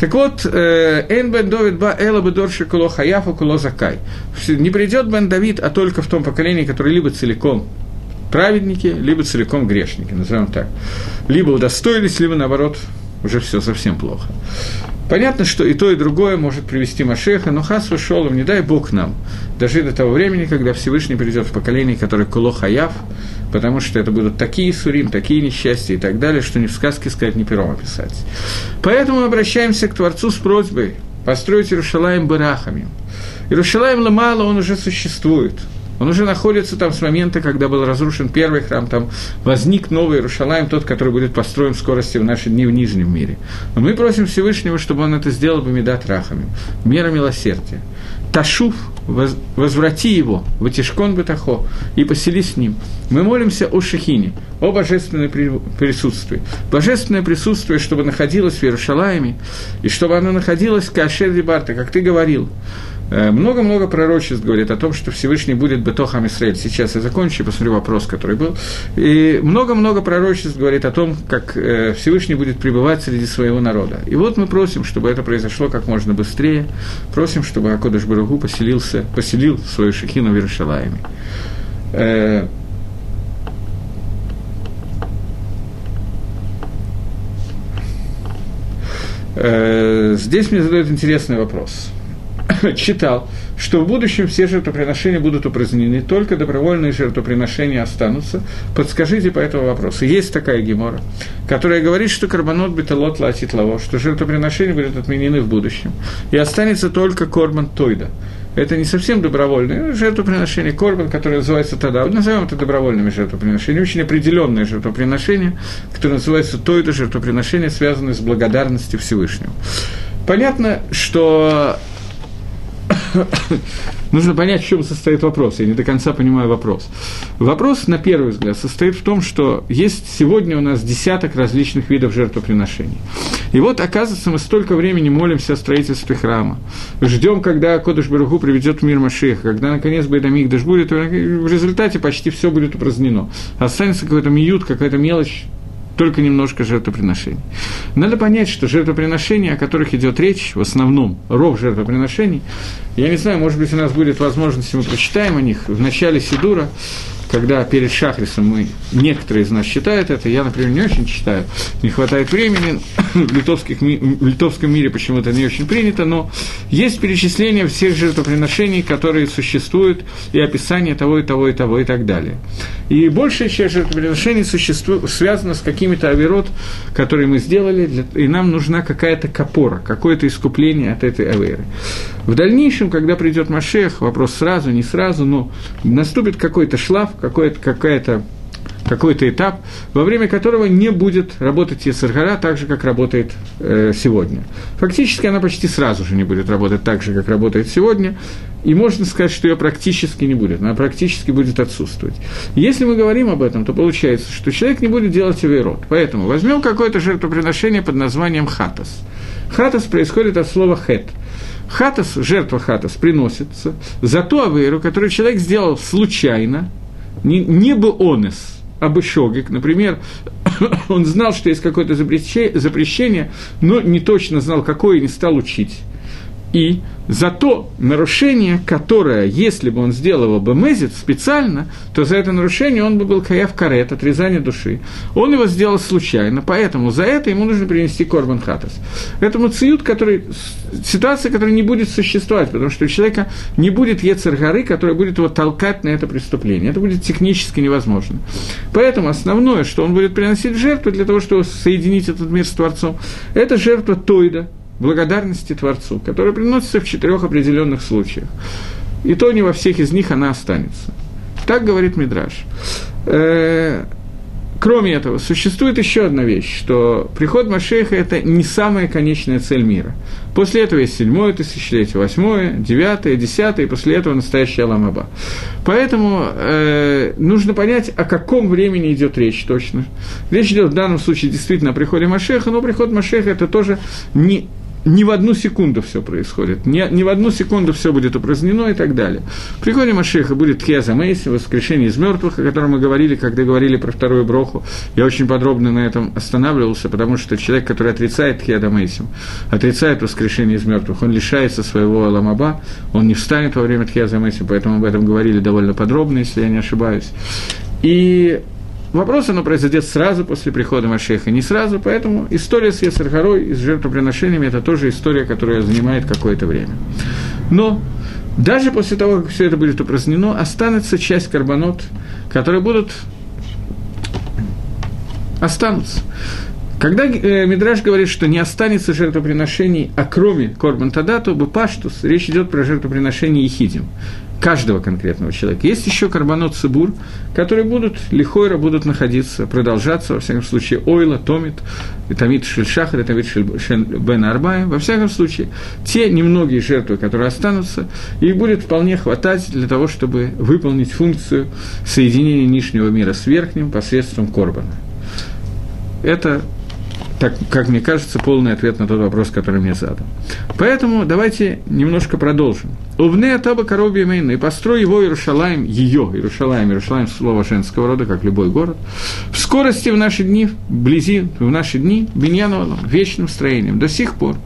Так вот, Эйн бен Давид ба эла бедорши куло хаяфу закай. Не придет бен Давид, а только в том поколении, которое либо целиком праведники, либо целиком грешники, назовем так. Либо удостоились, либо, наоборот, уже все совсем плохо. Понятно, что и то, и другое может привести Машеха, но Хас ушел, не дай Бог нам, даже до того времени, когда Всевышний придет в поколение, которое Куло Хаяв, потому что это будут такие сурим, такие несчастья и так далее, что ни в сказке сказать, ни пером описать. Поэтому обращаемся к Творцу с просьбой построить Иерушалаем Барахами. Иерушалаем Ламала, он уже существует – он уже находится там с момента, когда был разрушен первый храм, там возник новый Иерушалаем, тот, который будет построен в скорости в наши дни в Нижнем мире. Но мы просим Всевышнего, чтобы он это сделал бы медат рахами, мера милосердия. Ташуф, возврати его, в Атишкон Бетахо, и посели с ним. Мы молимся о Шехине, о божественном присутствии. Божественное присутствие, чтобы находилось в Иерушалаеме, и чтобы оно находилось в Кашер Барта, как ты говорил. Э, много-много пророчеств говорит о том, что Всевышний будет Бетохам Исраэль. Сейчас я закончу, посмотрю вопрос, который был. И много-много пророчеств говорит о том, как э, Всевышний будет пребывать среди своего народа. И вот мы просим, чтобы это произошло как можно быстрее. Просим, чтобы Акодыш Баругу поселился, поселил свою шехину в Иерушалаеме. Э, здесь мне задают интересный вопрос – читал, что в будущем все жертвоприношения будут упразднены, только добровольные жертвоприношения останутся. Подскажите по этому вопросу. Есть такая гемора, которая говорит, что карбонот беталот латит лаво, что жертвоприношения будут отменены в будущем, и останется только корман тойда. Это не совсем добровольное жертвоприношение, корбан, которое называется тогда, назовем это добровольными жертвоприношениями, очень определенное жертвоприношение, которое называется тойда жертвоприношение, связанное с благодарностью Всевышнему. Понятно, что нужно понять, в чем состоит вопрос. Я не до конца понимаю вопрос. Вопрос, на первый взгляд, состоит в том, что есть сегодня у нас десяток различных видов жертвоприношений. И вот, оказывается, мы столько времени молимся о строительстве храма. Ждем, когда Кодыш Баруху приведет в мир Машеха, когда, наконец, Байдамик Даш будет, в результате почти все будет упразднено. Останется какой-то миют, какая-то мелочь, только немножко жертвоприношений. Надо понять, что жертвоприношения, о которых идет речь, в основном ров жертвоприношений, я не знаю, может быть, у нас будет возможность, мы прочитаем о них в начале Сидура, когда перед Шахрисом мы, некоторые из нас читают это, я, например, не очень читаю, не хватает времени, в, литовских, в литовском мире почему-то не очень принято, но есть перечисление всех жертвоприношений, которые существуют, и описание того, и того, и того, и так далее. И большая часть жертвоприношений связана с какими-то авирот, которые мы сделали, для, и нам нужна какая-то копора, какое-то искупление от этой аверы. В дальнейшем, когда придет Машех, вопрос сразу, не сразу, но наступит какой-то шлаф, какая-то какой-то этап, во время которого не будет работать Ецергара так же, как работает э, сегодня. Фактически она почти сразу же не будет работать так же, как работает сегодня, и можно сказать, что ее практически не будет, она практически будет отсутствовать. Если мы говорим об этом, то получается, что человек не будет делать авейрот. Поэтому возьмем какое-то жертвоприношение под названием хатас. Хатас происходит от слова хет – Хатас, жертва хатас приносится за ту авейру, которую человек сделал случайно, не, не бы онес, а бы шогик. Например, он знал, что есть какое-то запрещение, но не точно знал, какое, и не стал учить. И за то нарушение, которое, если бы он сделал бы мезит специально, то за это нарушение он бы был каяв карет, отрезание души. Он его сделал случайно, поэтому за это ему нужно принести корбан хатас. Этому циют, который, ситуация, которая не будет существовать, потому что у человека не будет ецер горы, которая будет его толкать на это преступление. Это будет технически невозможно. Поэтому основное, что он будет приносить жертву для того, чтобы соединить этот мир с Творцом, это жертва Тойда, благодарности Творцу, которая приносится в четырех определенных случаях. И то не во всех из них она останется. Так говорит Мидраш. Э, кроме этого, существует еще одна вещь, что приход Машеха – это не самая конечная цель мира. После этого есть седьмое тысячелетие, восьмое, девятое, десятое, и после этого настоящая Ламаба. Поэтому э, нужно понять, о каком времени идет речь точно. Речь идет в данном случае действительно о приходе Машеха, но приход Машеха – это тоже не не в одну секунду все происходит, не, не в одну секунду все будет упразднено и так далее. При приходе Машеха будет Тхеза Мейси, воскрешение из мертвых, о котором мы говорили, когда говорили про вторую броху. Я очень подробно на этом останавливался, потому что человек, который отрицает Тхеда Мейсим, отрицает воскрешение из мертвых, он лишается своего Аламаба, он не встанет во время Тхеза Мейсим, поэтому об этом говорили довольно подробно, если я не ошибаюсь. И Вопрос, оно произойдет сразу после прихода Машеха, не сразу, поэтому история с Ецархарой и с жертвоприношениями – это тоже история, которая занимает какое-то время. Но даже после того, как все это будет упразднено, останется часть карбонот, которые будут останутся. Когда э, Мидраш говорит, что не останется жертвоприношений, а кроме Корбан Тадату, Бапаштус, речь идет про жертвоприношение Ехидим каждого конкретного человека. Есть еще карбонот цибур, которые будут, лихойра будут находиться, продолжаться, во всяком случае, ойла, томит, томит шельшахар, томит бен арбая, во всяком случае, те немногие жертвы, которые останутся, их будет вполне хватать для того, чтобы выполнить функцию соединения нижнего мира с верхним посредством корбана. Это так, как мне кажется, полный ответ на тот вопрос, который мне задан. Поэтому давайте немножко продолжим. Увне Атаба Короби Мейна, и построй его Иерушалаем, ее, Иерушалаем, Иерушалаем слово женского рода, как любой город, в скорости в наши дни, вблизи, в наши дни, Беньяновым, вечным строением. До сих пор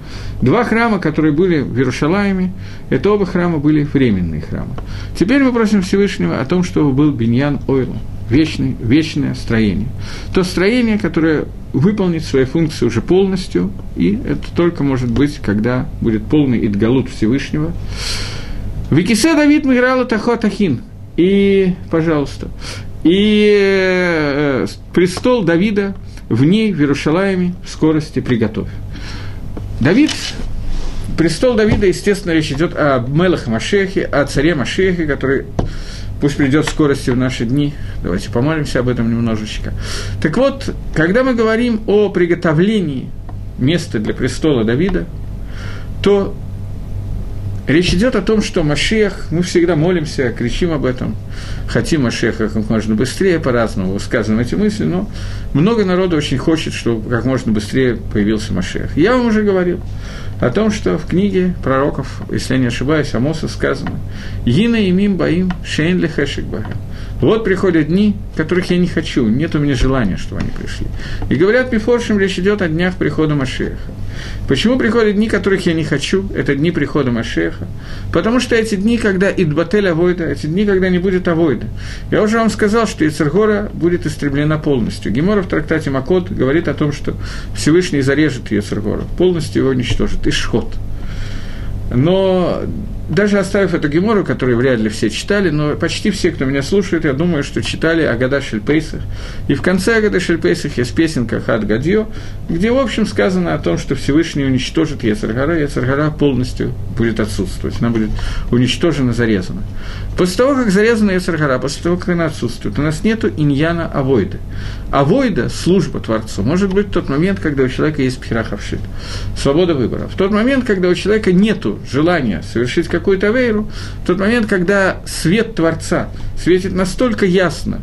два храма, которые были в Иерушалаеме, это оба храма были временные храмы. Теперь мы просим Всевышнего о том, чтобы был Беньян Ойла, вечный, вечное строение. То строение, которое выполнит свои функции уже полностью, и это только может быть, когда будет полный идгалут Всевышнего. Викисе Давид Миграла Тахотахин. И, пожалуйста, и э, престол Давида в ней, в Иерушалаеме, в скорости приготовь. Давид, престол Давида, естественно, речь идет о Мелах Машехе, о царе Машехе, который пусть придет скорости в наши дни. Давайте помолимся об этом немножечко. Так вот, когда мы говорим о приготовлении места для престола Давида, то речь идет о том, что Машех, мы всегда молимся, кричим об этом, хотим Машеха как можно быстрее, по-разному высказываем эти мысли, но много народу очень хочет, чтобы как можно быстрее появился Машех. Я вам уже говорил, о том, что в книге пророков, если я не ошибаюсь, Амоса сказано «Гина и мим баим шейн лехешек Вот приходят дни, которых я не хочу, нет у меня желания, чтобы они пришли. И говорят Мифоршим, речь идет о днях прихода Машеха. Почему приходят дни, которых я не хочу? Это дни прихода Машеха. Потому что эти дни, когда идбатель авойда, эти дни, когда не будет авойда. Я уже вам сказал, что Ецергора будет истреблена полностью. Гемора в трактате Макот говорит о том, что Всевышний зарежет Ецергора, полностью его уничтожит. Ишхот. Но даже оставив эту гемору, которую вряд ли все читали, но почти все, кто меня слушает, я думаю, что читали Агада Шельпейсах. И в конце Агада Шельпейсах есть песенка Хад Гадьё, где, в общем, сказано о том, что Всевышний уничтожит Ецаргара, Ецаргара полностью будет отсутствовать, она будет уничтожена, зарезана. После того, как зарезана Ецаргара, после того, как она отсутствует, у нас нет иньяна авойды. Авойда, служба Творцу, может быть тот момент, когда у человека есть пхерахавшит, свобода выбора. В тот момент, когда у человека нет желания совершить какую-то авейру, в тот момент, когда свет Творца светит настолько ясно,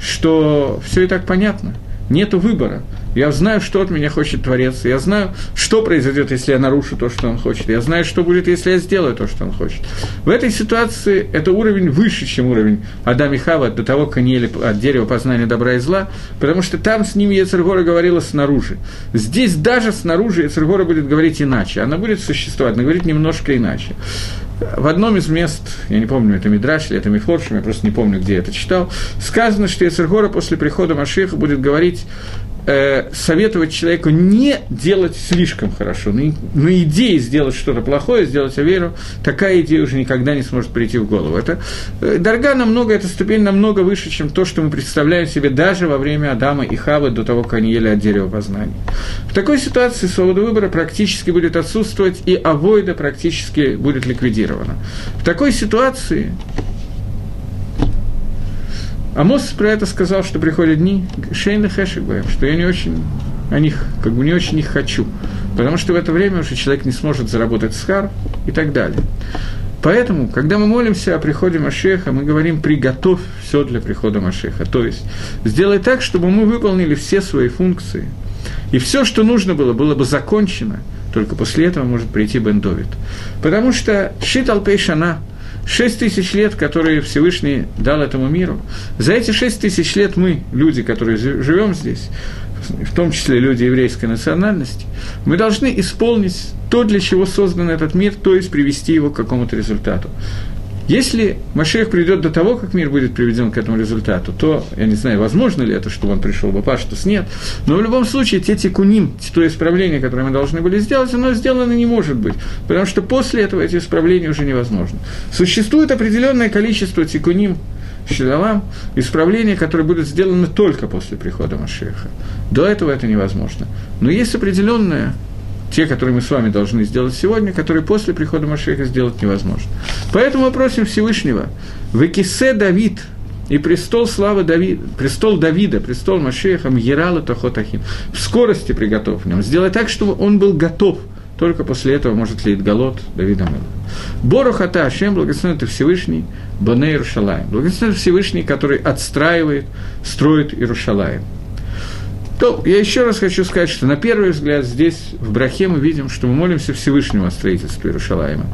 что все и так понятно, нет выбора. Я знаю, что от меня хочет Творец, я знаю, что произойдет, если я нарушу то, что он хочет, я знаю, что будет, если я сделаю то, что он хочет. В этой ситуации это уровень выше, чем уровень Адама и Хава, до того, как они ели от дерева познания добра и зла, потому что там с ними Ецергора говорила снаружи. Здесь даже снаружи Ецергора будет говорить иначе, она будет существовать, она говорит немножко иначе. В одном из мест, я не помню, это Мидраш или это Мифоршим, я просто не помню, где я это читал, сказано, что Ецергора после прихода Машеха будет говорить э, советовать человеку не делать слишком хорошо, на, на идее сделать что-то плохое, сделать аверу, такая идея уже никогда не сможет прийти в голову. Это э, дорога намного, эта ступень намного выше, чем то, что мы представляем себе даже во время Адама и Хавы до того, как они ели от дерева познания. В такой ситуации свобода выбора практически будет отсутствовать, и авойда практически будет ликвидирована. В такой ситуации Амос про это сказал, что приходят дни Шейна Хэшигбаем, что я не очень о них, как бы не очень их хочу, потому что в это время уже человек не сможет заработать схар и так далее. Поэтому, когда мы молимся о приходе Машеха, мы говорим «приготовь все для прихода Машеха». То есть, сделай так, чтобы мы выполнили все свои функции, и все, что нужно было, было бы закончено, только после этого может прийти Бен Довид. Потому что Шитал Пейшана – Шесть тысяч лет, которые Всевышний дал этому миру, за эти шесть тысяч лет мы, люди, которые живем здесь, в том числе люди еврейской национальности, мы должны исполнить то, для чего создан этот мир, то есть привести его к какому-то результату. Если Машех придет до того, как мир будет приведен к этому результату, то, я не знаю, возможно ли это, чтобы он пришел бы Паштус, нет. Но в любом случае, те тикуним, то исправление, которое мы должны были сделать, оно сделано не может быть, потому что после этого эти исправления уже невозможны. Существует определенное количество тикуним, Шилалам, исправления, которые будут сделаны только после прихода Машеха. До этого это невозможно. Но есть определенное те, которые мы с вами должны сделать сегодня, которые после прихода Машеха сделать невозможно. Поэтому мы просим Всевышнего, «Векисе Давид, и престол славы Давида, престол Давида, престол Машеха, Мьерала Тахотахим, в скорости приготовь в нем, сделай так, чтобы он был готов, только после этого может ли Голод Давида Мела. Борухата Ашем, благословен ты Всевышний, Боней Иерушалаем. Благословен Всевышний, который отстраивает, строит Иерушалаем. То я еще раз хочу сказать, что на первый взгляд здесь, в Брахе, мы видим, что мы молимся Всевышнему о строительстве Иерушалаема.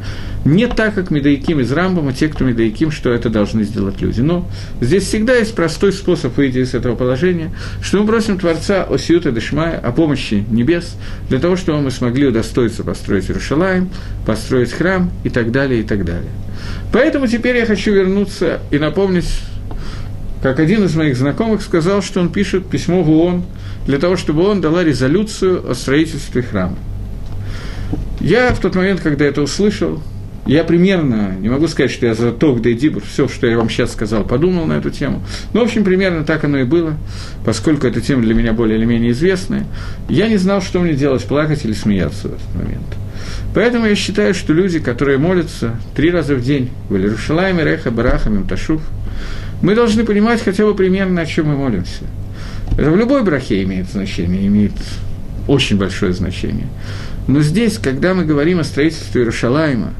Не так, как Медаиким из Рамбама, те, кто Медаиким, что это должны сделать люди. Но здесь всегда есть простой способ выйти из этого положения, что мы просим Творца о Сиута Дешмая, о помощи небес, для того, чтобы мы смогли удостоиться построить Иерушалаем, построить храм и так далее, и так далее. Поэтому теперь я хочу вернуться и напомнить, как один из моих знакомых сказал, что он пишет письмо в ООН, для того, чтобы он дала резолюцию о строительстве храма. Я в тот момент, когда это услышал, я примерно, не могу сказать, что я за то, где Дибур, все, что я вам сейчас сказал, подумал на эту тему. Но, в общем, примерно так оно и было, поскольку эта тема для меня более или менее известная. Я не знал, что мне делать, плакать или смеяться в этот момент. Поэтому я считаю, что люди, которые молятся три раза в день в Иерушалайме, Реха, Бараха, Мимташуф, мы должны понимать хотя бы примерно, о чем мы молимся – это в любой брахе имеет значение, имеет очень большое значение. Но здесь, когда мы говорим о строительстве Иерушалайма,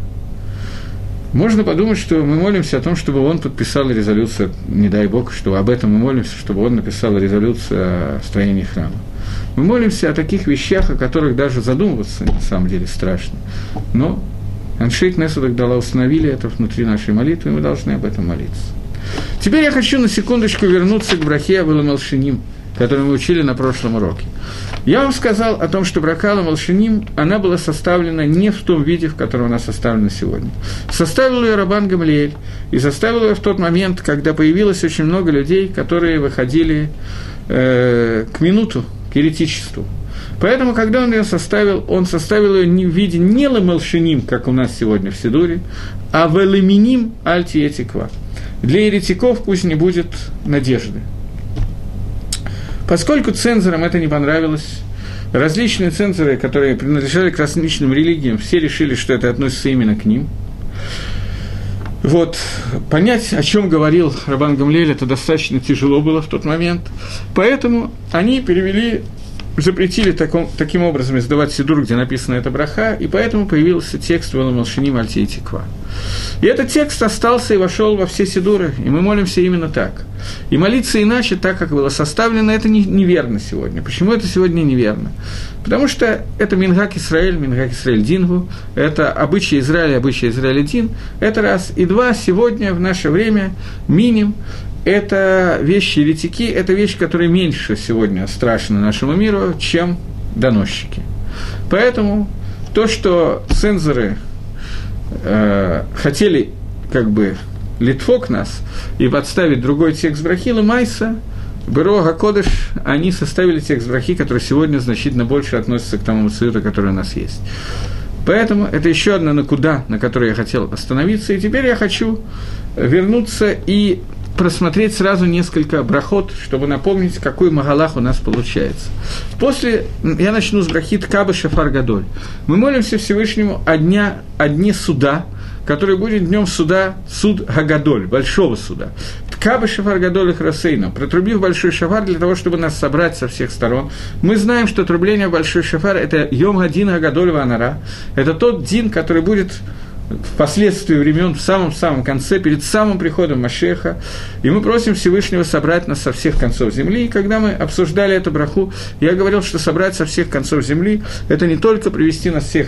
можно подумать, что мы молимся о том, чтобы он подписал резолюцию, не дай бог, что об этом мы молимся, чтобы он написал резолюцию о строении храма. Мы молимся о таких вещах, о которых даже задумываться на самом деле страшно. Но Аншейк Несудах дала установили это внутри нашей молитвы, и мы должны об этом молиться. Теперь я хочу на секундочку вернуться к брахе Авеламалшиним, который мы учили на прошлом уроке. Я вам сказал о том, что Бракала Малшиним, она была составлена не в том виде, в котором она составлена сегодня. Составил ее Рабан Гамлиэль, и составил ее в тот момент, когда появилось очень много людей, которые выходили э, к минуту, к еретичеству. Поэтому, когда он ее составил, он составил ее не в виде не ламалшиним, как у нас сегодня в Сидуре, а в элеминим альтиетиква. Для еретиков пусть не будет надежды. Поскольку цензорам это не понравилось, различные цензоры, которые принадлежали к различным религиям, все решили, что это относится именно к ним. Вот, понять, о чем говорил Рабан Гамлель, это достаточно тяжело было в тот момент. Поэтому они перевели запретили таком, таким образом издавать сидур, где написана эта браха, и поэтому появился текст «Валамалшини Мальтей Тиква». И этот текст остался и вошел во все сидуры, и мы молимся именно так. И молиться иначе, так как было составлено, это не, неверно сегодня. Почему это сегодня неверно? Потому что это Мингак Исраэль, Мингак Исраэль Дингу, это обычай Израиля, обычай Израиля Дин, это раз. И два, сегодня, в наше время, миним, это вещи еретики, это вещь, которая меньше сегодня страшна нашему миру, чем доносчики. Поэтому то, что цензоры э, хотели как бы литфок нас и подставить другой текст Брахила Майса, Бюро Гакодыш, они составили текст Брахи, который сегодня значительно больше относится к тому цвету, который у нас есть. Поэтому это еще одна накуда, на которой я хотел остановиться. И теперь я хочу вернуться и просмотреть сразу несколько брахот, чтобы напомнить, какой магалах у нас получается. После, я начну с брахит Каба Шафар Гадоль. Мы молимся Всевышнему о, дня, о дне суда, который будет днем суда, суд Гагадоль, большого суда. Каба Шафар Гадоль их Рассейна, протрубив большой шафар для того, чтобы нас собрать со всех сторон. Мы знаем, что трубление большой шафар – это Йом Гадин Гагадоль Ванара. Это тот дин, который будет впоследствии времен, в самом-самом конце, перед самым приходом Машеха, и мы просим Всевышнего собрать нас со всех концов земли. И когда мы обсуждали эту браху, я говорил, что собрать со всех концов земли – это не только привести нас всех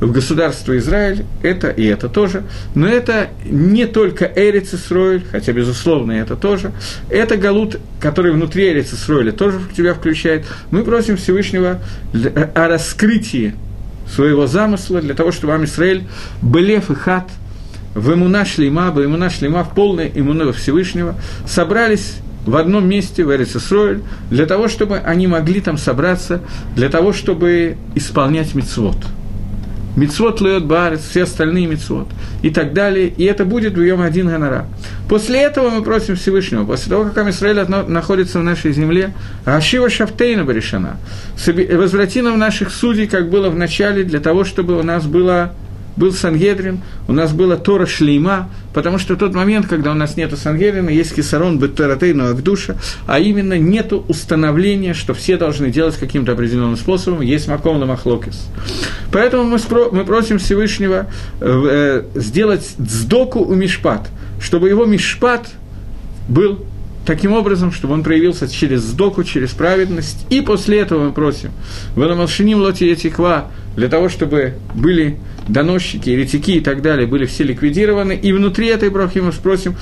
в государство Израиль, это и это тоже, но это не только Эрец Исроиль, хотя, безусловно, это тоже, это Галут, который внутри Эрец Исроиля тоже в тебя включает. Мы просим Всевышнего о раскрытии своего замысла для того, чтобы Амисраэль Белев и Хат в имуна шлима, в имуна шлима, в полной имуна Всевышнего, собрались в одном месте, в Эрицесройль, для того, чтобы они могли там собраться, для того, чтобы исполнять мицвод – Мицвод льет барец, все остальные мицвод и так далее. И это будет в Йом один гонора. После этого мы просим Всевышнего, после того, как Израиль находится в нашей земле, Ашива Шафтейна Баришана, возврати нам наших судей, как было в начале, для того, чтобы у нас было был Сангедрин, у нас была Тора Шлейма, потому что тот момент, когда у нас нет Сангедрина, есть Кисарон Беттератейну Агдуша, а именно нет установления, что все должны делать каким-то определенным способом, есть Маком Ламахлокис. Поэтому мы, спро- мы просим Всевышнего э, сделать дздоку у Мишпат, чтобы его Мишпат был таким образом, чтобы он проявился через сдоку, через праведность. И после этого мы просим, в Ламалшиним Лоти Етиква, для того, чтобы были доносчики, еретики и так далее, были все ликвидированы, и внутри этой брахи мы спросим,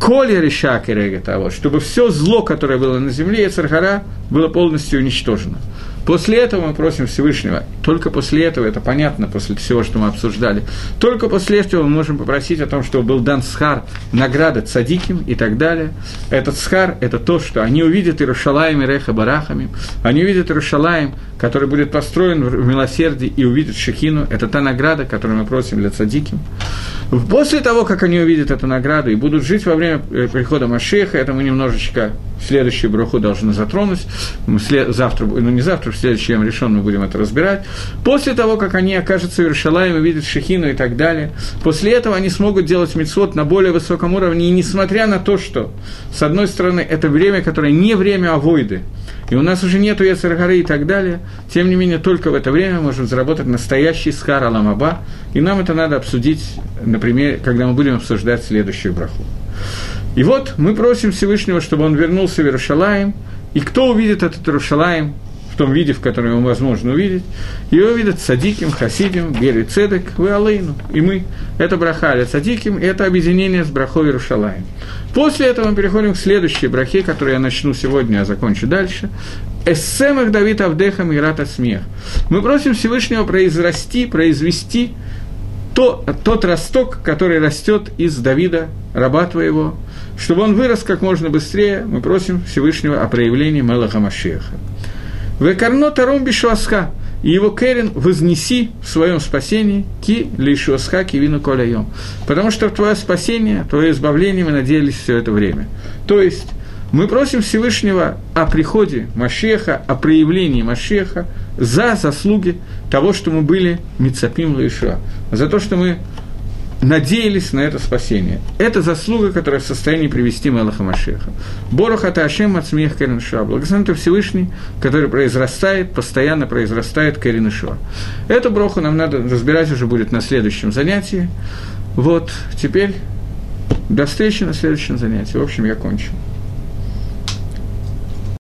коли решак и того, чтобы все зло, которое было на земле, и цархара, было полностью уничтожено. После этого мы просим Всевышнего, только после этого, это понятно, после всего, что мы обсуждали, только после этого мы можем попросить о том, чтобы был дан схар, награда цадиким и так далее. Этот схар – это то, что они увидят Иерушалаем и Реха Барахами, они увидят Иерушалаем, который будет построен в милосердии, и увидят Шехину, это та награда, которую мы просим для цадиким. После того, как они увидят эту награду и будут жить во время э, прихода Машеха, это мы немножечко следующую браху должны затронуть. Мы завтра, ну не завтра, в следующем решен мы будем это разбирать. После того, как они окажутся в Иерушалаем и видят Шехину и так далее, после этого они смогут делать мицвод на более высоком уровне, и несмотря на то, что, с одной стороны, это время, которое не время авойды, и у нас уже нету Яцергары и так далее, тем не менее, только в это время мы можем заработать настоящий скар Аламаба, и нам это надо обсудить, например, когда мы будем обсуждать следующую браху. И вот мы просим Всевышнего, чтобы он вернулся в Иерушалаем, и кто увидит этот Иерушалаем, том виде, в котором его возможно увидеть. Его видят садиким, хасидим, бери цедек, вы алейну, и мы. Это браха садиким, и это объединение с брахой Иерушалаем. После этого мы переходим к следующей брахе, которую я начну сегодня, а закончу дальше. Эссемах Давид Авдехам и Рата Смех. Мы просим Всевышнего произрасти, произвести то, тот росток, который растет из Давида, раба твоего, чтобы он вырос как можно быстрее, мы просим Всевышнего о проявлении Мелаха Машеха. Векарно таром бишуаска, и его Керин вознеси в своем спасении ки лишуаска кивину коляем. Потому что в твое спасение, твое избавление мы надеялись все это время. То есть, мы просим Всевышнего о приходе Машеха, о проявлении Машеха за заслуги того, что мы были Мицапим Лаишуа, за то, что мы надеялись на это спасение. Это заслуга, которая в состоянии привести Мелаха Машеха. Борох это Ашем от смех Кереншуа. Благословен ты Всевышний, который произрастает, постоянно произрастает Кереншуа. Эту броху нам надо разбирать уже будет на следующем занятии. Вот, теперь до встречи на следующем занятии. В общем, я кончил.